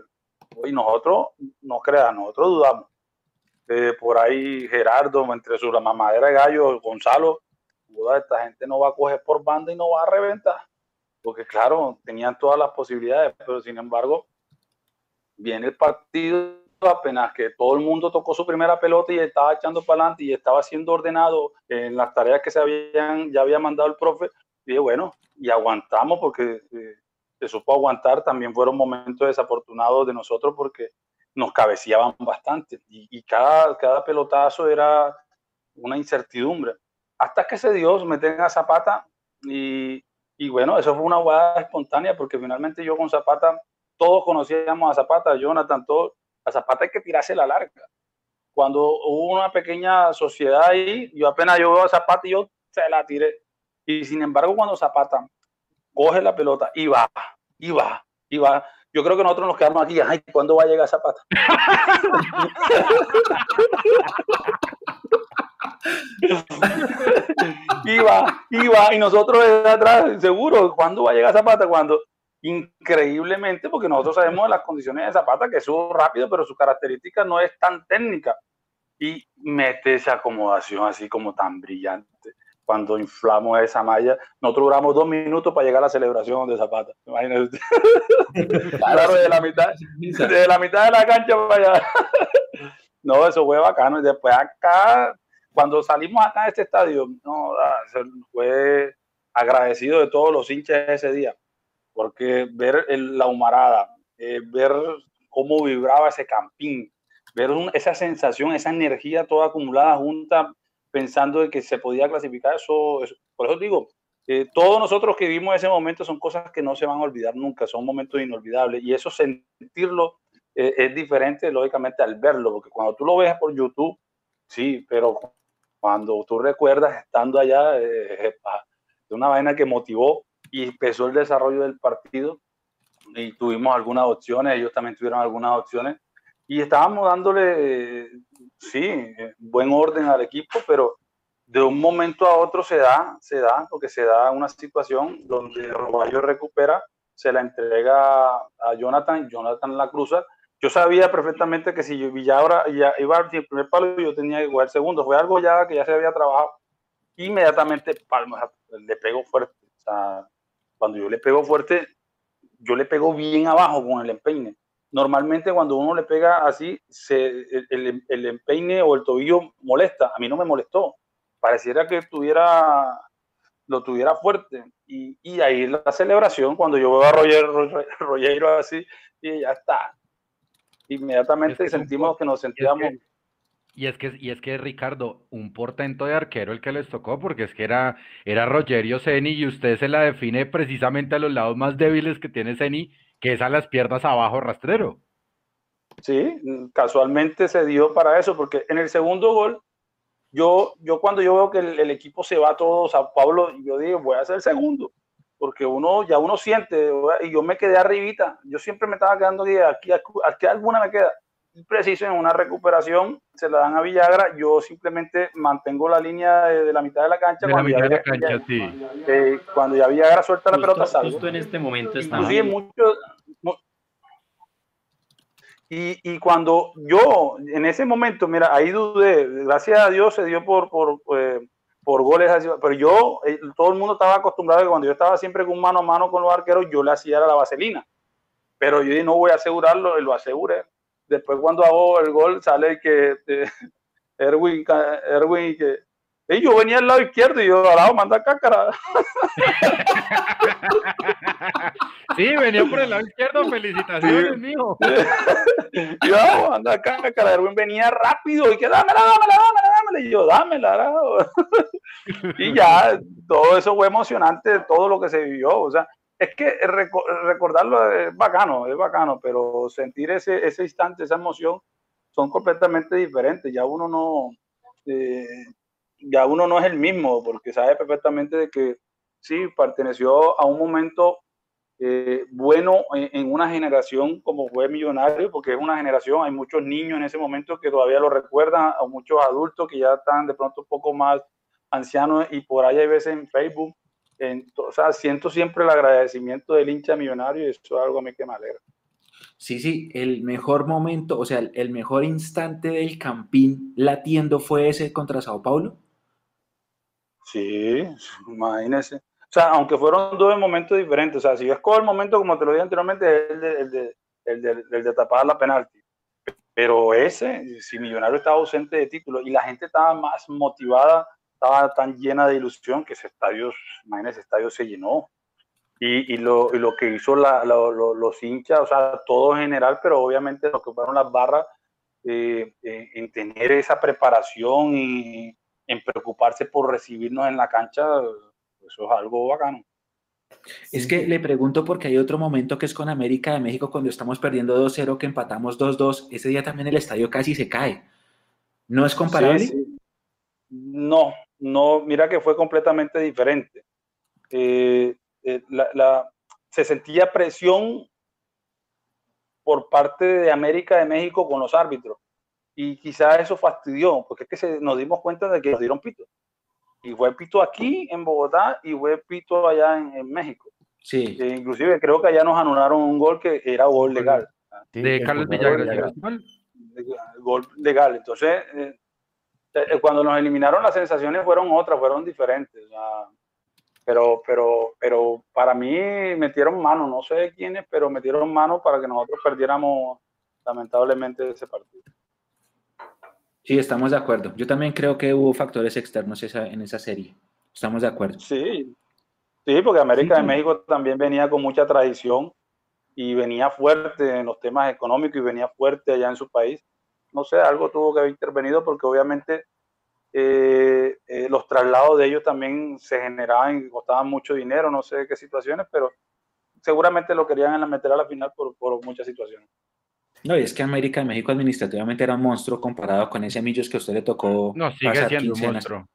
y nosotros, no crean, nosotros dudamos. Eh, por ahí Gerardo, entre su la mamadera de gallo, Gonzalo, esta gente no va a coger por banda y no va a reventar. Porque claro, tenían todas las posibilidades, pero sin embargo, viene el partido apenas que todo el mundo tocó su primera pelota y estaba echando para adelante y estaba siendo ordenado en las tareas que se habían, ya había mandado el profe. Y bueno, y aguantamos porque eh, se supo aguantar, también fueron momentos desafortunados de nosotros porque nos cabeceaban bastante y, cada, cada pelotazo era una incertidumbre. Hasta que se dio, me a Zapata y, y, bueno, eso fue una jugada espontánea porque finalmente yo con Zapata, todos conocíamos a Zapata, Jonathan, todos, a Zapata hay que tirarse la larga. Cuando hubo una pequeña sociedad ahí, yo apenas yo veo a Zapata y yo se la tiré. Y sin embargo, cuando Zapata coge la pelota y va, y va, y va. Yo creo que nosotros nos quedamos aquí, ay, ¿cuándo va a llegar Zapata? iba, iba, y nosotros desde atrás, seguro, ¿cuándo va a llegar Zapata? Cuando, increíblemente, porque nosotros sabemos las condiciones de Zapata, que sube rápido, pero su característica no es tan técnica. Y mete esa acomodación así como tan brillante cuando inflamos esa malla. Nosotros duramos dos minutos para llegar a la celebración de Zapata. Imagínate. claro, de la mitad, de la mitad de la cancha para allá. no, eso fue bacano. Y después acá, cuando salimos acá de este estadio, no, fue agradecido de todos los hinchas ese día, porque ver la humarada, eh, ver cómo vibraba ese campín, ver esa sensación, esa energía toda acumulada junta pensando de que se podía clasificar eso, por eso digo, eh, todos nosotros que vimos ese momento son cosas que no se van a olvidar nunca, son momentos inolvidables y eso sentirlo eh, es diferente lógicamente al verlo, porque cuando tú lo ves por YouTube, sí, pero cuando tú recuerdas estando allá, eh, es una vaina que motivó y empezó el desarrollo del partido y tuvimos algunas opciones, ellos también tuvieron algunas opciones y estábamos dándole, sí, buen orden al equipo, pero de un momento a otro se da, se da, porque se da una situación donde Roballo recupera, se la entrega a Jonathan, Jonathan la cruza. Yo sabía perfectamente que si Villagra ya iba al primer palo, yo tenía que jugar el segundo. Fue algo ya que ya se había trabajado. Inmediatamente Palma le pegó fuerte. O sea, cuando yo le pego fuerte, yo le pego bien abajo con el empeine normalmente cuando uno le pega así, se, el, el, empeine o el tobillo molesta. A mí no me molestó. Pareciera que tuviera, lo tuviera fuerte. Y, y ahí la celebración, cuando yo veo a Roger, así, y ya está. Inmediatamente sentimos que nos sentíamos... Y es que, y es que Ricardo, un portento de arquero el que les tocó, porque es que era, era Rogerio Ceni y usted se la define precisamente a los lados más débiles que tiene Ceni que es a las piernas abajo rastrero. Sí, casualmente se dio para eso, porque en el segundo gol, yo, yo cuando yo veo que el, equipo se va todo Sao Paulo, yo digo, voy a hacer el segundo, porque uno ya uno siente, y yo me quedé arribita, yo siempre me estaba quedando aquí, aquí, aquí alguna me queda, preciso en una recuperación, se la dan a Villagra, yo simplemente mantengo la línea de, la mitad de la cancha, cuando, ya, la cancha sí. eh, cuando, ya, Villagra suelta la pelota salgo. Justo en este momento está mucho, y, y, cuando yo, en ese momento, mira, ahí dudé, gracias a Dios se dio por, por, eh, por goles, pero yo, eh, todo el mundo estaba acostumbrado a que cuando yo estaba siempre con mano a mano con los arqueros, yo le hacía la vaselina. Pero yo dije, no voy a asegurarlo, y lo aseguré. Después cuando hago el gol, sale que Erwin, Erwin que y yo venía al lado izquierdo y yo al lado manda cácara. Sí, venía por el lado izquierdo, felicitaciones, mijo. yo manda cácara, Erwin venía rápido y que dámela, dámela, dámela, dámela. Y yo, dámela. Y ya, todo eso fue emocionante, todo lo que se vivió. O sea, es que recordarlo es bacano, es bacano, pero sentir ese, ese instante, esa emoción, son completamente diferentes. Ya uno no. Eh, ya uno no es el mismo, porque sabe perfectamente de que sí, perteneció a un momento eh, bueno en, una generación como fue Millonario, porque es una generación, hay muchos niños en ese momento que todavía lo recuerdan, o muchos adultos que ya están de pronto un poco más ancianos y por ahí hay veces en Facebook. O sea, siento siempre el agradecimiento del hincha millonario y eso es algo a mí que me alegra. Sí, sí, el mejor momento, o sea, el mejor instante del Campín latiendo fue ese contra Sao Paulo. Sí, imagínese. O sea, aunque fueron dos momentos diferentes, o sea, si yo escojo el momento, como te lo dije anteriormente, es el de, el de, el de, el de tapar la penalti. Pero ese, si Millonario estaba ausente de título y la gente estaba más motivada, estaba tan llena de ilusión que ese estadio, imagínese, ese estadio se llenó. Y, y, lo, y lo, que hizo la, los hinchas, o sea, todo en general, pero obviamente lo que fueron las barras, eh, eh, en tener esa preparación y, en preocuparse por recibirnos en la cancha, eso es algo bacano. Es que le pregunto porque hay otro momento que es con América de México cuando estamos perdiendo 2-0, que empatamos 2-2. Ese día también el estadio casi se cae. ¿No es comparable? No, no, mira que fue completamente diferente. Eh, eh, se sentía presión por parte de América de México con los árbitros y quizás eso fastidió, porque es que se, nos dimos cuenta de que nos dieron pito. Y fue pito aquí en Bogotá y fue pito allá en, México. Sí. E inclusive creo que allá nos anularon un gol que era gol legal. de Carlos Villagra. Gol legal. Entonces, eh, eh, cuando nos eliminaron las sensaciones fueron otras, fueron diferentes. pero, pero, pero para mí metieron mano, no sé quiénes, pero metieron mano para que nosotros perdiéramos lamentablemente ese partido. Sí, estamos de acuerdo. Yo también creo que hubo factores externos en esa serie. Estamos de acuerdo. Sí, sí, porque América de México también venía con mucha tradición y venía fuerte en los temas económicos y venía fuerte allá en su país. No sé, algo tuvo que haber intervenido porque obviamente eh, eh, los traslados de ellos también se generaban y costaban mucho dinero, no sé qué situaciones, pero seguramente lo querían meter a la final por, por muchas situaciones. No, y es que América de México administrativamente era un monstruo comparado con ese Millos que a usted le tocó. No, sigue siendo un monstruo.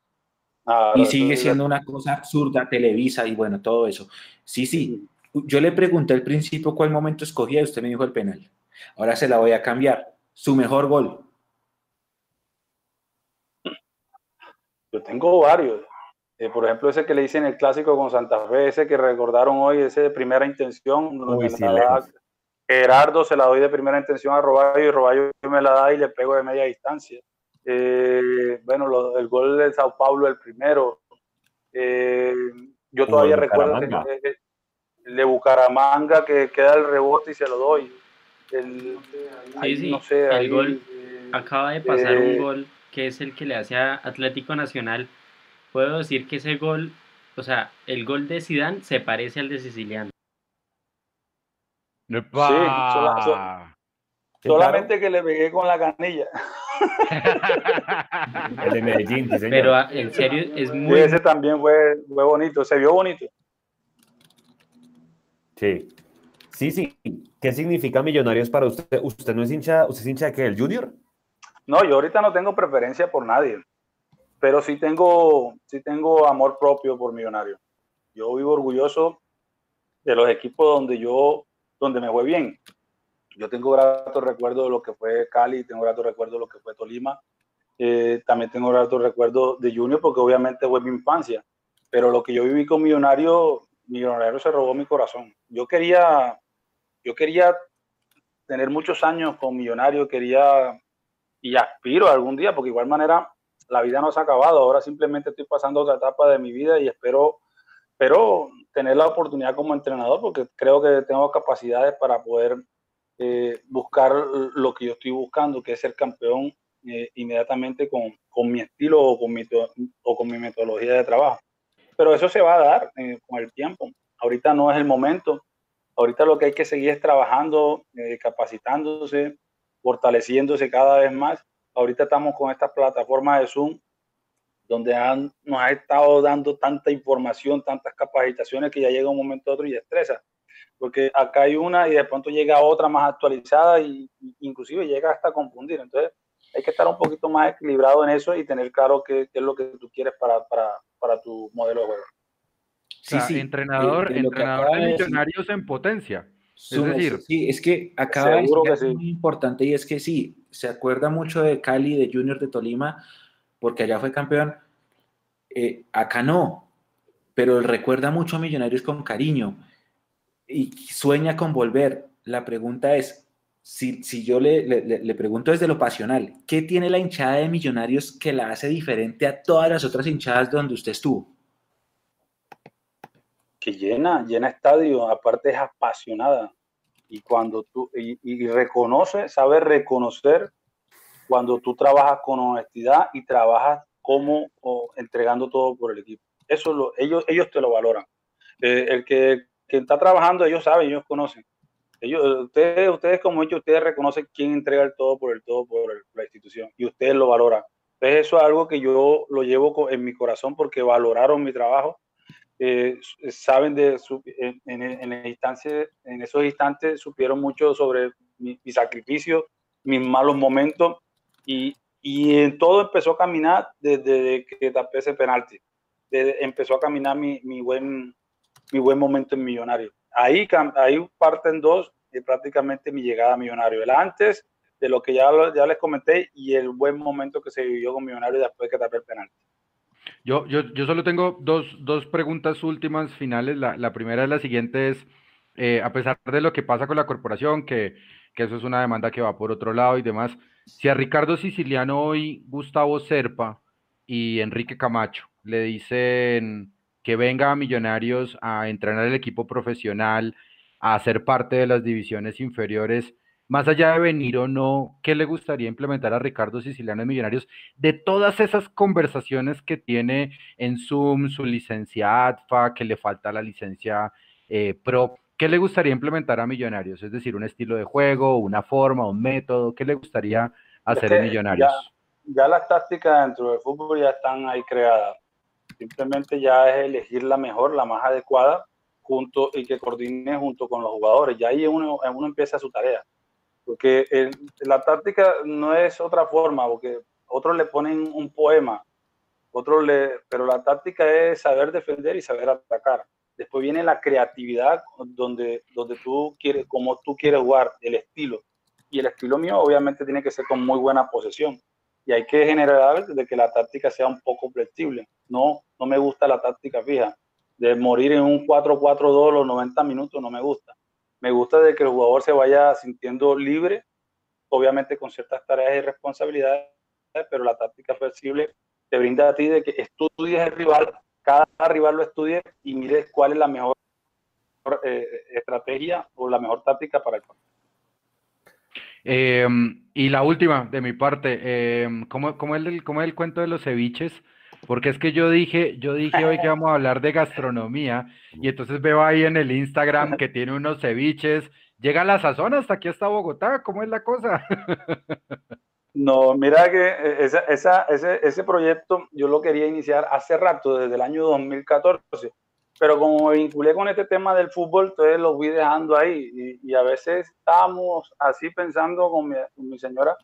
y sigue siendo una cosa absurda, Televisa y bueno, todo eso. Sí, sí. Yo le pregunté al principio cuál momento escogía y usted me dijo el penal. Ahora se la voy a cambiar. Su mejor gol. Yo tengo varios. Eh, por ejemplo, ese que le hice en el clásico con Santa Fe, ese que recordaron hoy, ese de primera intención. Gerardo se la doy de primera intención a Roballo y Roballo me la da y le pego de media distancia. Eh, bueno, el gol de Sao Paulo, el primero. Eh, yo todavía recuerdo que, el de Bucaramanga que queda el rebote y se lo doy. El, No sé, el gol. Eh, acaba de pasar un gol que es el que le hace a Atlético Nacional. Puedo decir que ese gol, o sea, el gol de Sidán se parece al de Siciliano. Sí, solamente que le pegué con la canilla. el de Medellín, Pero ah, en serio es muy. ese también fue, fue bonito, se vio bonito. Sí. Sí, sí. ¿Qué significa Millonarios para usted? ¿Usted no es hincha, usted es hincha de qué, el Junior? No, yo ahorita no tengo preferencia por nadie, pero sí tengo, sí tengo amor propio por Millonarios. Yo vivo orgulloso de los equipos donde yo, donde me fue bien. Yo tengo gratos recuerdos de lo que fue Cali, tengo gratos recuerdos de lo que fue Tolima, eh, también tengo gratos recuerdos de Junior porque obviamente fue mi infancia, pero lo que yo viví con Millonario, Millonario se robó mi corazón. Yo quería, yo quería tener muchos años con Millonario, quería y aspiro algún día, porque de igual manera la vida no se ha acabado, ahora simplemente estoy pasando otra etapa de mi vida y espero, pero tener la oportunidad como entrenador, porque creo que tengo capacidades para poder eh, buscar lo que yo estoy buscando, que es ser campeón eh, inmediatamente con, con, mi estilo o con mi, o con mi metodología de trabajo. Pero eso se va a dar eh, con el tiempo. Ahorita no es el momento. Ahorita lo que hay que seguir es trabajando, capacitándose, fortaleciéndose cada vez más. Ahorita estamos con esta plataforma de Zoom, donde han, nos ha estado dando tanta información, tantas capacitaciones que ya llega un momento otro y estresa. Porque acá hay una y de pronto llega otra más actualizada y, inclusive llega hasta confundir. Entonces hay que estar un poquito más equilibrado en eso y tener claro qué, es lo que tú quieres para, para, para tu modelo de juego. Sí, sí. Entrenador, entrenador de millonarios en potencia. Es decir, sí, es que acaba de decir muy importante y es que sí, se acuerda mucho de Cali, de Junior de Tolima, porque allá fue campeón. Eh, acá no, pero recuerda mucho a Millonarios con cariño y sueña con volver. La pregunta es, si, si yo le, le, le, pregunto desde lo pasional, ¿qué tiene la hinchada de Millonarios que la hace diferente a todas las otras hinchadas donde usted estuvo? Que llena, llena estadio, aparte es apasionada. Y cuando tú, y, reconoce, sabe reconocer cuando tú trabajas con honestidad y trabajas como entregando todo por el equipo. Eso lo, ellos, ellos te lo valoran. Eh, el que, que, está trabajando, ellos saben, ellos conocen. Ellos, ustedes, ustedes como ellos, ustedes reconocen quién entrega el todo por el todo por la institución y ustedes lo valoran. Entonces eso es algo que yo lo llevo en mi corazón porque valoraron mi trabajo eh, saben de su, en, en, en, instancia, en esos instantes supieron mucho sobre mi, sacrificio, mis malos momentos y, y, en todo empezó a caminar desde, que tapé ese penalti. Desde, empezó a caminar mi, mi, buen, mi buen momento en Millonario. Ahí, ahí parten dos de prácticamente mi llegada a Millonario. El antes de lo que ya, ya les comenté y el buen momento que se vivió con Millonario después que tapé el penalti. Yo, yo, yo solo tengo dos, dos preguntas últimas finales. La, la, primera es la siguiente es, eh, a pesar de lo que pasa con la corporación, que, que, eso es una demanda que va por otro lado y demás, si a Ricardo Siciliano hoy, Gustavo Serpa y Enrique Camacho le dicen que venga a Millonarios a entrenar el equipo profesional, a ser parte de las divisiones inferiores, más allá de venir o no, ¿qué le gustaría implementar a Ricardo Siciliano de Millonarios de todas esas conversaciones que tiene en Zoom, su licencia ADFA, que le falta la licencia eh, PRO? ¿Qué le gustaría implementar a Millonarios? Es decir, un estilo de juego, una forma, un método, ¿qué le gustaría hacer en Millonarios? Ya, las tácticas dentro del fútbol ya están ahí creadas. Simplemente ya es elegir la mejor, la más adecuada, junto y que coordine junto con los jugadores. Ya ahí uno, uno empieza su tarea porque la táctica no es otra forma, porque otros le ponen un poema, otros le, pero la táctica es saber defender y saber atacar. Después viene la creatividad, donde, donde tú quieres, como tú quieres jugar, el estilo. Y el estilo mío obviamente tiene que ser con muy buena posesión. Y hay que generar de que la táctica sea un poco flexible. No, no me gusta la táctica fija. De morir en un 4-4-2 los 90 minutos no me gusta me gusta de que el jugador se vaya sintiendo libre, obviamente con ciertas tareas y responsabilidades, pero la táctica flexible te brinda a ti de que estudies el rival, cada rival lo estudie y mires cuál es la mejor eh, estrategia o la mejor táctica para el partido. Eh, y la última de mi parte, eh, ¿cómo, cómo, es el, ¿cómo es el cuento de los ceviches? Porque es que yo dije, yo dije hoy que vamos a hablar de gastronomía y entonces veo ahí en el Instagram que tiene unos ceviches. Llega la sazón hasta aquí hasta Bogotá, ¿cómo es la cosa? No, mira que eh, esa, esa, ese, ese proyecto yo lo quería iniciar hace rato, desde el año 2014, pero como me vinculé con este tema del fútbol, entonces lo fui dejando ahí. Y, a veces estábamos así pensando con mi, con mi, señora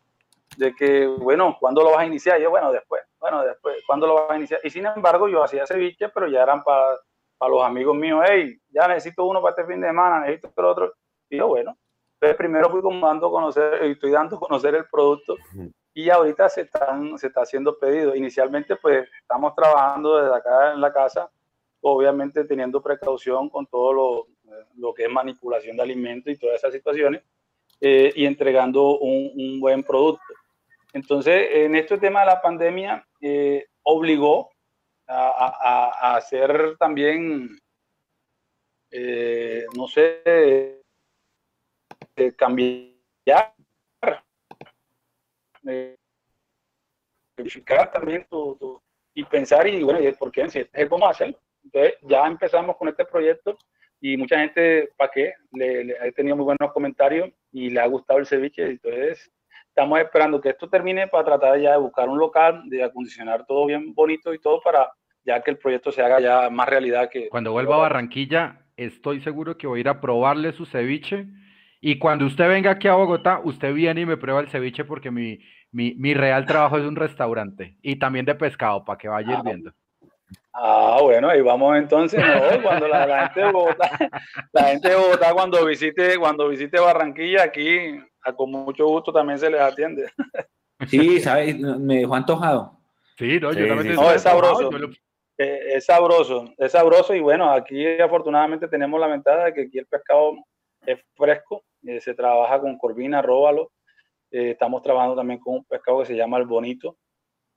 de que, bueno, ¿cuándo lo vas a iniciar? Y yo, bueno, después, bueno, después, ¿cuándo lo vas a iniciar? Y sin embargo, yo hacía ceviche, pero ya eran para, para los amigos míos, hey, ya necesito uno para este fin de semana, necesito el otro. Y yo, bueno, entonces primero fui como dando a conocer, estoy dando a conocer el producto y ahorita se, están, se está haciendo pedido. Inicialmente, pues estamos trabajando desde acá en la casa, obviamente teniendo precaución con todo lo, lo que es manipulación de alimentos y todas esas situaciones, eh, y entregando un, un, buen producto. Entonces, en este tema de la pandemia, eh, obligó a, hacer también, eh, no sé, eh, cambiar verificar también tu, y pensar y bueno, ¿por qué? Si es cómo hacerlo. Entonces ya empezamos con este proyecto y mucha gente, ¿para qué? Le, le, tenido muy buenos comentarios y le ha gustado el ceviche. Entonces estamos esperando que esto termine para tratar ya de buscar un local, de acondicionar todo bien bonito y todo para ya que el proyecto se haga ya más realidad que... Cuando vuelva a Barranquilla, estoy seguro que voy a ir a probarle su ceviche y cuando usted venga aquí a Bogotá, usted viene y me prueba el ceviche porque mi, mi, mi real trabajo es un restaurante y también de pescado, para que vaya ah, viendo. Ah, bueno, ahí vamos entonces, ¿no? Cuando la, la, gente de Bogotá, la gente de Bogotá cuando visite, cuando visite Barranquilla, aquí a, con mucho gusto también se les atiende. Sí, ¿sabes? Me dejó antojado. Sí, no, yo también no, es sabroso. Lo... Eh, es sabroso, es sabroso y bueno, aquí afortunadamente tenemos la ventaja de que aquí el pescado es fresco eh, se trabaja con corvina, róbalo. Eh, estamos trabajando también con un pescado que se llama el bonito.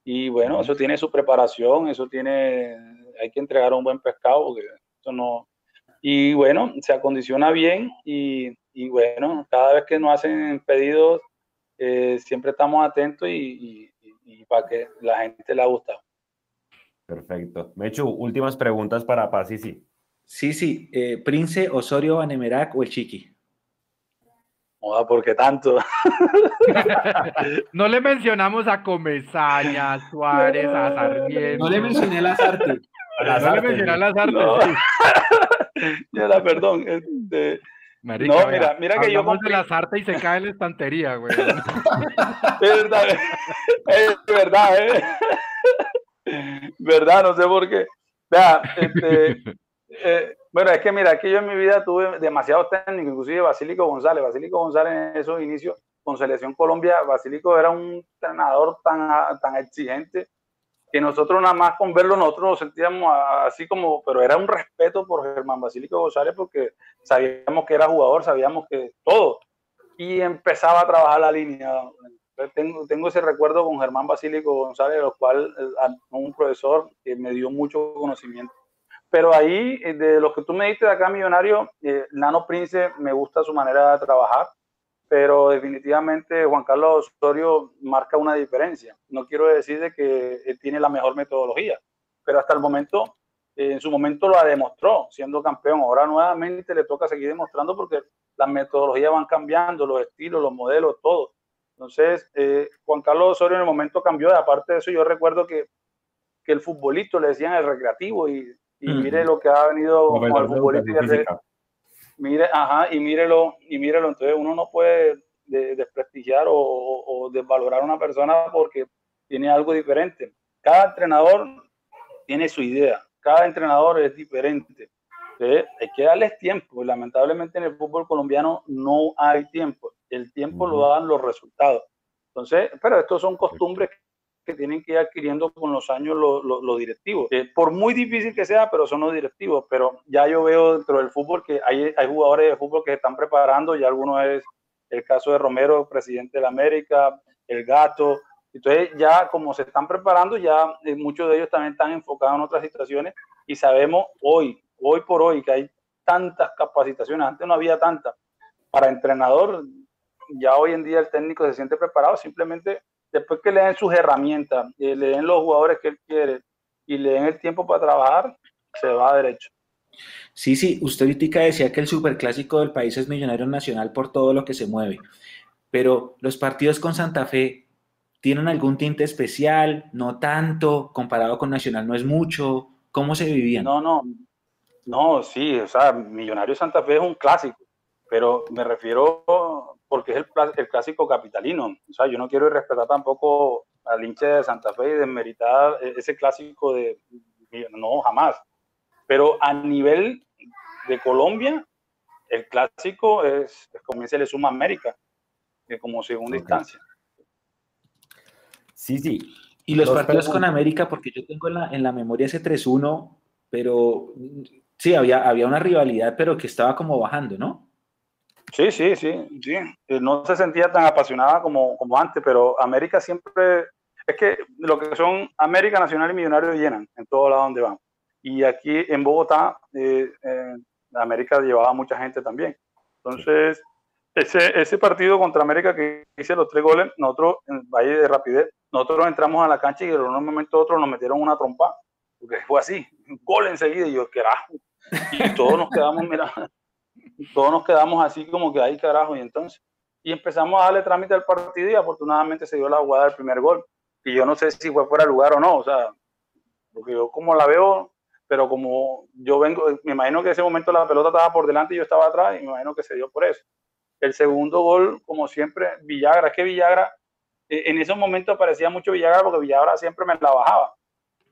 Y bueno, eso tiene su preparación, eso tiene, hay que entregar un buen pescado porque eso no... Y bueno, se acondiciona bien y, y bueno, cada vez que nos hacen pedidos, eh, siempre estamos atentos y, y, y, para que la gente le guste. Perfecto. Mechu, últimas preguntas para Paz y sí. Sí, sí. Eh, Prince, Osorio, Banemerac o el Chiqui. ¿por qué tanto? no le mencionamos a Comesaña, a Suárez, a Sarmiento. No le mencioné a Lazarte. A no le mencioné a Lazarte. No. ya la perdón. Este... Marica, no, mira, mira que yo compré... de Lazarte y se cae en la estantería, güey. es verdad, es verdad, ¿eh? Verdad, no sé por qué. Vea, este, eh, bueno, es que mira, aquí yo en mi vida tuve demasiados técnicos, inclusive Basílico González. Basílico González en esos inicios con Selección Colombia, Basílico era un entrenador tan, tan exigente que nosotros nada más con verlo nosotros nos sentíamos así como, pero era un respeto por Germán Basílico González porque sabíamos que era jugador, sabíamos que todo. Y empezaba a trabajar la línea. Tengo, tengo ese recuerdo con Germán Basílico González, lo cual eh, un profesor que me dio mucho conocimiento pero ahí, eh, de los que tú me diste de acá, Millonario, eh, Nano Prince me gusta su manera de trabajar, pero definitivamente Juan Carlos Osorio marca una diferencia. No quiero decir de que él tiene la mejor metodología, pero hasta el momento, eh, en su momento lo demostró siendo campeón. Ahora nuevamente le toca seguir demostrando porque las metodologías van cambiando, los estilos, los modelos, todo. Entonces, eh, Juan Carlos Osorio en el momento cambió, aparte de eso, yo recuerdo que, que el futbolito le decían el recreativo y y mire lo que ha venido con el futbolista. Mire, ajá, y mírelo, y mírelo. Entonces uno no puede desprestigiar o, o, desvalorar a una persona porque tiene algo diferente. Cada entrenador tiene su idea, cada entrenador es diferente. Entonces, hay que darles tiempo. Y lamentablemente en el fútbol colombiano no hay tiempo. El tiempo lo dan los resultados. Entonces, pero estos son costumbres que tienen que ir adquiriendo con los años los, los, directivos. Eh, por muy difícil que sea, pero son los directivos. Pero ya yo veo dentro del fútbol que hay, hay jugadores de fútbol que se están preparando, y algunos es el caso de Romero, presidente de la América, el Gato. Entonces ya como se están preparando, ya eh, muchos de ellos también están enfocados en otras situaciones y sabemos hoy, hoy por hoy, que hay tantas capacitaciones, antes no había tantas. Para entrenador, ya hoy en día el técnico se siente preparado, simplemente después que le den sus herramientas, eh, le den los jugadores que él quiere y le den el tiempo para trabajar, se va derecho. Sí, sí, usted ahorita decía que el superclásico del país es Millonario Nacional por todo lo que se mueve, pero los partidos con Santa Fe tienen algún tinte especial, no tanto, comparado con Nacional no es mucho, ¿cómo se vivían? No, no, No, sí, o sea, Millonario Santa Fe es un clásico, pero me refiero porque es el, el clásico capitalino. O sea, yo no quiero respetar tampoco al hincha de Santa Fe y desmeritar ese clásico de. No, jamás. Pero a nivel de Colombia, el clásico es, como se le suma América, como segunda instancia. Sí, sí. Y los, partidos con América, porque yo tengo en la, en la memoria ese 3-1, pero sí, había, había una rivalidad, pero que estaba como bajando, ¿no? Sí, sí, sí, sí. Eh, no se sentía tan apasionada como, como antes, pero América siempre, es que lo que son América Nacional y Millonarios llenan en todo lado donde van. Y aquí en Bogotá, eh, América llevaba mucha gente también. Entonces, ese, ese partido contra América que hice los tres goles, nosotros, en Valle de Rapidez, nosotros entramos a la cancha y en un momento otro nos metieron una trompa, porque fue así, un gol enseguida, y yo, carajo, y todos nos quedamos, todos nos quedamos así como que ahí, carajo, y entonces, y empezamos a darle trámite al partido y afortunadamente se dio la jugada del primer gol, y yo no sé si fue fuera de lugar o no, o sea, porque yo como la veo, pero como yo vengo, me imagino que en ese momento la pelota estaba por delante y yo estaba atrás, y me imagino que se dio por eso. El segundo gol, como siempre, Villagra, es que Villagra, eh, en esos momentos parecía mucho Villagra porque Villagra siempre me la bajaba.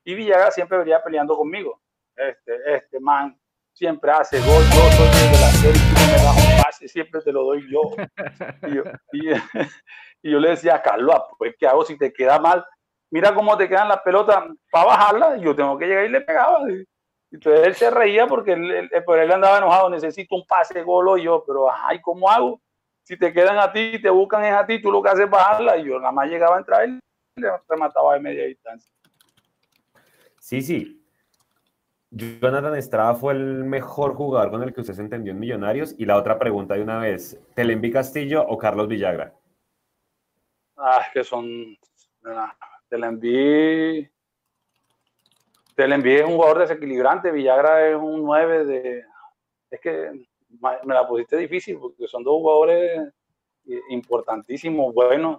Y Villagra siempre venía peleando conmigo. Este, este man siempre hace gol, yo soy de la serie, me bajo un pase, siempre te lo doy yo. Y yo, le decía a Carlos, pues, ¿qué hago si te queda mal? Mira cómo te quedan las pelotas para bajarla, y yo tengo que llegar y le pegaba. Entonces él se reía porque él, él, andaba enojado, necesito un pase gol y yo, pero ay, ¿cómo hago? Si te quedan a ti, te buscan es a ti, tú lo que haces es bajarla y yo nada más llegaba a entrar y le remataba de media distancia. Sí, sí. Jonathan Estrada fue el mejor jugador con el que usted se entendió en Millonarios. Y la otra pregunta de una vez, ¿Telenvi Castillo o Carlos Villagra? Ah, que son... Telenvi le es un jugador desequilibrante, Villagra es un 9 de... Es que me la pusiste difícil porque son dos jugadores eh, importantísimos, buenos.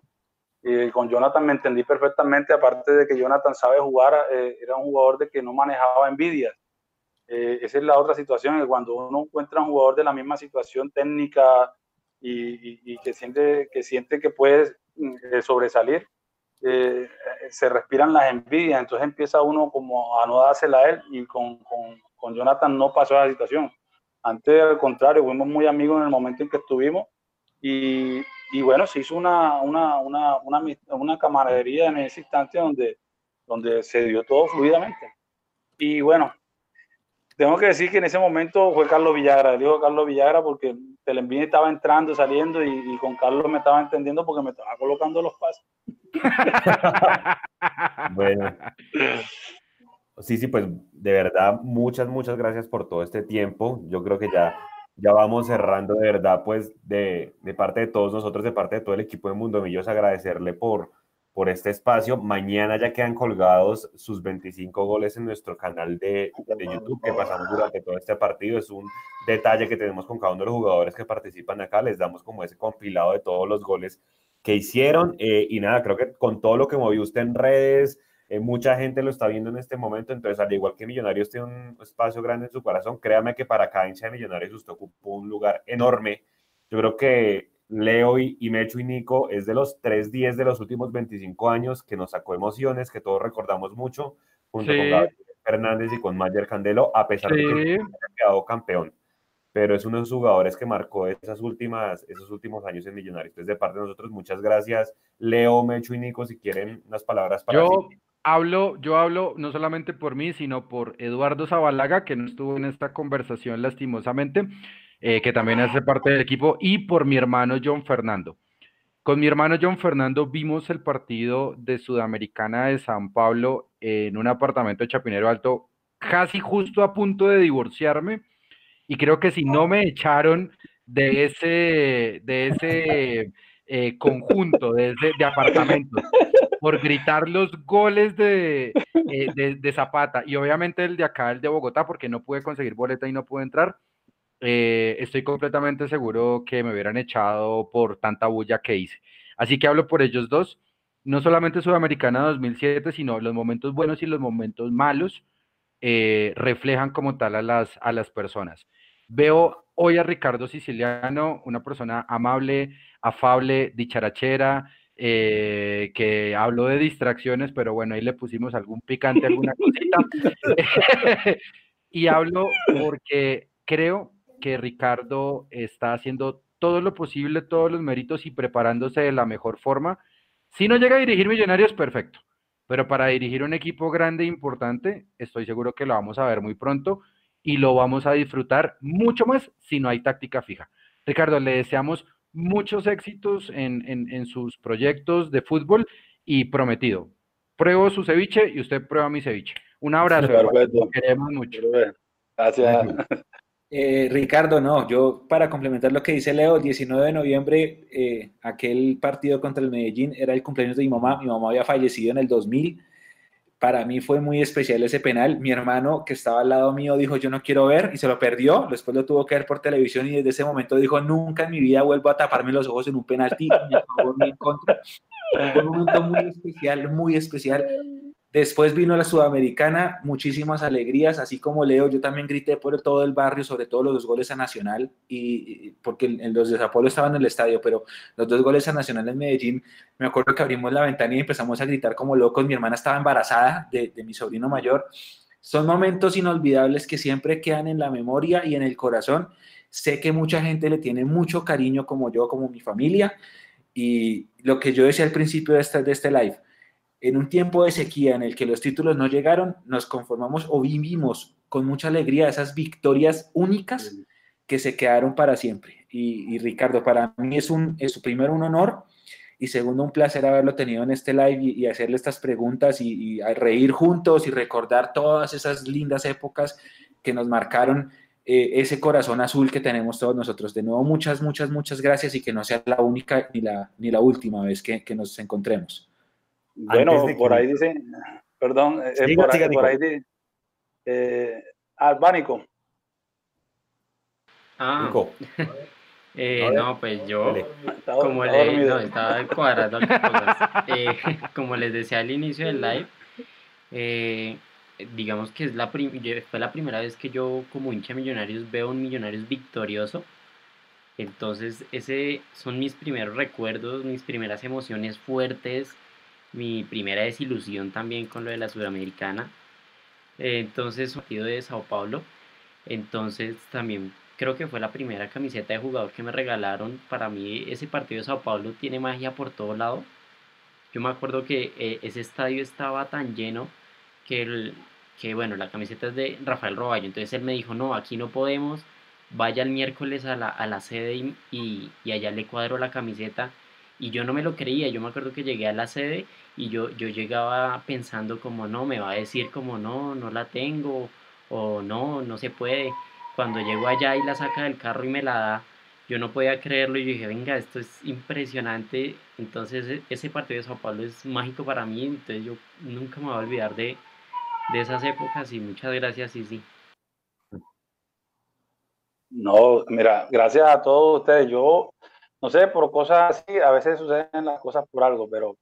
Y con Jonathan me entendí perfectamente, aparte de que Jonathan sabe jugar, eh, era un jugador de que no manejaba envidias. Eh, esa es la otra situación, cuando uno encuentra un jugador de la misma situación técnica y, que, siente, que siente que puede sobresalir, eh, se respiran las envidias, entonces empieza uno como a no dársela a él y con, con, con Jonathan no pasó esa situación. Antes, al contrario, fuimos muy amigos en el momento en que estuvimos y, y bueno, se hizo una, una, una, una, una camaradería en ese instante donde, donde se dio todo fluidamente. Y bueno, tengo que decir que en ese momento fue Carlos Villagra, digo Carlos Villagra porque Telenvini estaba entrando, saliendo y, y, con Carlos me estaba entendiendo porque me estaba colocando los pasos. bueno. Sí, sí, pues de verdad, muchas, muchas gracias por todo este tiempo. Yo creo que ya, ya vamos cerrando, de verdad, pues de, de parte de todos nosotros, de parte de todo el equipo de Mundo Millos, agradecerle por, por este espacio. Mañana ya quedan colgados sus 25 goles en nuestro canal de, de, YouTube que pasamos durante todo este partido. Es un detalle que tenemos con cada uno de los jugadores que participan acá. Les damos como ese compilado de todos los goles que hicieron. Eh, y nada, creo que con todo lo que movió usted en redes, eh, mucha gente lo está viendo en este momento. Entonces, al igual que Millonarios tiene un espacio grande en su corazón, créame que para cada hincha de Millonarios usted ocupó un lugar enorme. Yo creo que Leo y, Mecho y Nico es de los 3-10 de los últimos 25 años que nos sacó emociones, que todos recordamos mucho, junto con Gabriel Fernández y con Mayer Candelo, a pesar de que ha quedado campeón. Pero es uno de los jugadores que marcó esas últimas, esos últimos años en Millonarios. Entonces, de parte de nosotros, muchas gracias. Leo, Mecho y Nico, si quieren unas palabras para yo Hablo, yo hablo no solamente por mí, sino por Eduardo Zabalaga, que no estuvo en esta conversación lastimosamente, eh, que también hace parte del equipo, y por mi hermano John Fernando. Con mi hermano John Fernando vimos el partido de Sudamericana de San Pablo en un apartamento de Chapinero Alto, casi justo a punto de divorciarme y creo que si no me echaron de ese, de ese eh, conjunto, de, ese, de apartamentos, por gritar los goles de, eh, de, Zapata y obviamente el de acá, el de Bogotá, porque no pude conseguir boleta y no pude entrar, eh, estoy completamente seguro que me hubieran echado por tanta bulla que hice. Así que hablo por ellos dos, no solamente Sudamericana 2007, sino los momentos buenos y los momentos malos eh, reflejan como tal a las, a las personas. Veo hoy a Ricardo Siciliano, una persona amable, afable, dicharachera, eh, que habló de distracciones, pero bueno, ahí le pusimos algún picante, alguna cosita. y hablo porque creo que Ricardo está haciendo todo lo posible, todos los méritos y preparándose de la mejor forma. Si no llega a dirigir Millonarios, perfecto. Pero para dirigir un equipo grande e importante, estoy seguro que lo vamos a ver muy pronto y lo vamos a disfrutar mucho más si no hay táctica fija. Ricardo, le deseamos muchos éxitos en, sus proyectos de fútbol y prometido. Pruebo su ceviche y usted prueba mi ceviche. Un abrazo. Perfecto. Queremos mucho. Gracias. Eh, Ricardo, no, yo para complementar lo que dice Leo, el 19 de noviembre, eh, aquel partido contra el Medellín era el cumpleaños de mi mamá, mi mamá había fallecido en el 2000, para mí fue muy especial ese penal, mi hermano que estaba al lado mío dijo yo no quiero ver y se lo perdió, después lo tuvo que ver por televisión y desde ese momento dijo nunca en mi vida vuelvo a taparme los ojos en un penalti, Fue un momento muy especial, muy especial Después vino la Sudamericana, muchísimas alegrías, así como Leo, yo también grité por todo el barrio, sobre todo los dos goles a Nacional, y, porque los de Zapolo estaban en el estadio, pero los dos goles a Nacional en Medellín, me acuerdo que abrimos la ventana y empezamos a gritar como locos, mi hermana estaba embarazada de, de mi sobrino mayor. Son momentos inolvidables que siempre quedan en la memoria y en el corazón. Sé que mucha gente le tiene mucho cariño como yo, como mi familia, y lo que yo decía al principio de este, de este live, en un tiempo de sequía en el que los títulos no llegaron, nos conformamos o vivimos con mucha alegría esas victorias únicas que se quedaron para siempre. Y, Ricardo, para mí es, un, es primero un honor y segundo un placer haberlo tenido en este live y, hacerle estas preguntas y, reír juntos y recordar todas esas lindas épocas que nos marcaron eh, ese corazón azul que tenemos todos nosotros. De nuevo, muchas, muchas, muchas gracias y que no sea la única ni la, ni la última vez que, que nos encontremos. Bueno, por ahí dice, perdón, eh, eh, por, ahí, por, ahí, dice, eh, albánico. Ah, eh, no, pues yo, como le, no, estaba cuadrando cosas. Eh, como les decía al inicio del live, eh, digamos que es la fue la primera vez que yo como hincha Millonarios veo un Millonarios victorioso. Entonces, ese son mis primeros recuerdos, mis primeras emociones fuertes mi primera desilusión también con lo de la Sudamericana. Entonces, partido de Sao Paulo. Entonces, también creo que fue la primera camiseta de jugador que me regalaron. Para mí, ese partido de Sao Paulo tiene magia por todo lado. Yo me acuerdo que eh, ese estadio estaba tan lleno que, el, que, bueno, la camiseta es de Rafael Roballo. Entonces él me dijo, no, aquí no podemos. Vaya el miércoles a la, a la sede y, y, y allá le cuadro la camiseta. Y yo no me lo creía. Yo me acuerdo que llegué a la sede y yo, yo llegaba pensando como no, me va a decir como no, no la tengo o no, no se puede. Cuando llego allá y la saca del carro y me la da, yo no podía creerlo y dije, venga, esto es impresionante. Entonces e, ese partido de Sao Paulo es mágico para mí, entonces yo nunca me voy a olvidar de, de esas épocas y muchas gracias, sí, sí. No, mira, gracias a todos ustedes. Yo, no sé, por cosas así, a veces suceden las cosas por algo, pero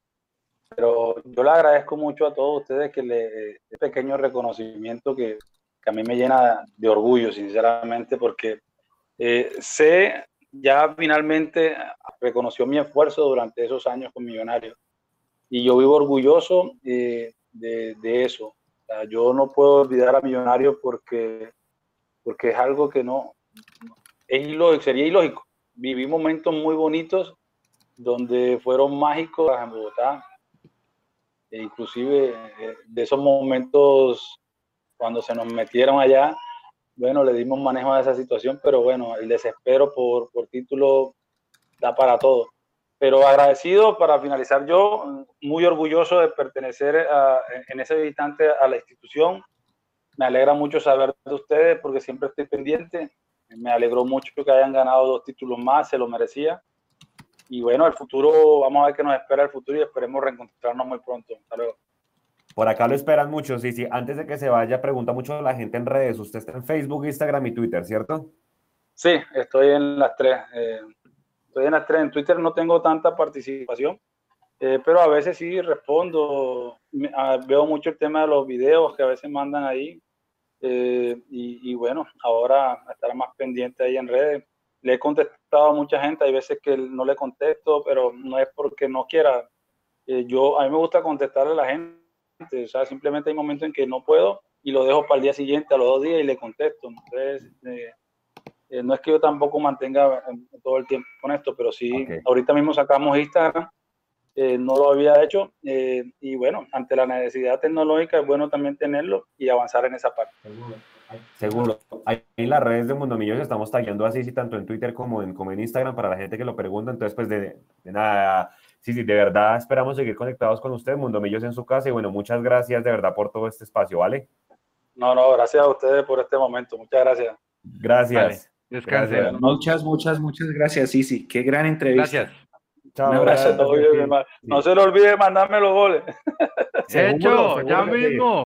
pero yo le agradezco mucho a todos ustedes que le, este pequeño reconocimiento que, que, a mí me llena de orgullo, sinceramente, porque eh, sé, ya finalmente reconoció mi esfuerzo durante esos años con Millonarios y yo vivo orgulloso eh, de, de, eso. yo no puedo olvidar a Millonarios porque, porque es algo que no, es ilógico, sería ilógico. Viví momentos muy bonitos donde fueron mágicos en Bogotá, e inclusive eh, de esos momentos cuando se nos metieron allá, bueno, le dimos manejo a esa situación, pero bueno, el desespero por, por título da para todo. Pero agradecido para finalizar yo, muy orgulloso de pertenecer en ese instante a la institución. Me alegra mucho saber de ustedes porque siempre estoy pendiente. Me alegró mucho que hayan ganado dos títulos más, se lo merecía y bueno, el futuro, vamos a ver qué nos espera el futuro y esperemos reencontrarnos muy pronto. Hasta luego. Por acá lo esperan mucho, sí, sí. Antes de que se vaya, pregunta mucho a la gente en redes. Usted está en Facebook, Instagram y Twitter, ¿cierto? Sí, estoy en las tres. Eh, estoy en las tres. En Twitter no tengo tanta participación, eh, pero a veces sí respondo. veo mucho el tema de los videos que a veces mandan ahí. Eh, y, bueno, ahora estará más pendiente ahí en redes. Le he contestado a mucha gente, hay veces que no le contesto, pero no es porque no quiera. Eh, yo, a mí me gusta contestarle a la gente, o sea, simplemente hay momentos en que no puedo y lo dejo para el día siguiente, a los dos días y le contesto. Entonces, eh, no es que yo tampoco mantenga todo el tiempo con esto, pero sí, ahorita mismo sacamos Instagram eh, no lo había hecho eh, y bueno, ante la necesidad tecnológica es bueno también tenerlo y avanzar en esa parte. Seguro. Ahí en las redes de Mundo Millos estamos tagueando así, sí, tanto en Twitter como en, como en Instagram para la gente que lo pregunta. Entonces, pues de, nada, sí, sí, de verdad esperamos seguir conectados con ustedes, Mundo Millos en su casa. Y bueno, muchas gracias de verdad por todo este espacio, ¿vale? No, no, gracias a ustedes por este momento. Muchas gracias. Gracias. Descansen. Muchas, muchas, muchas gracias, sí Qué gran entrevista. Gracias. Un abrazo. No se le olvide mandarme los goles. Hecho, ya mismo.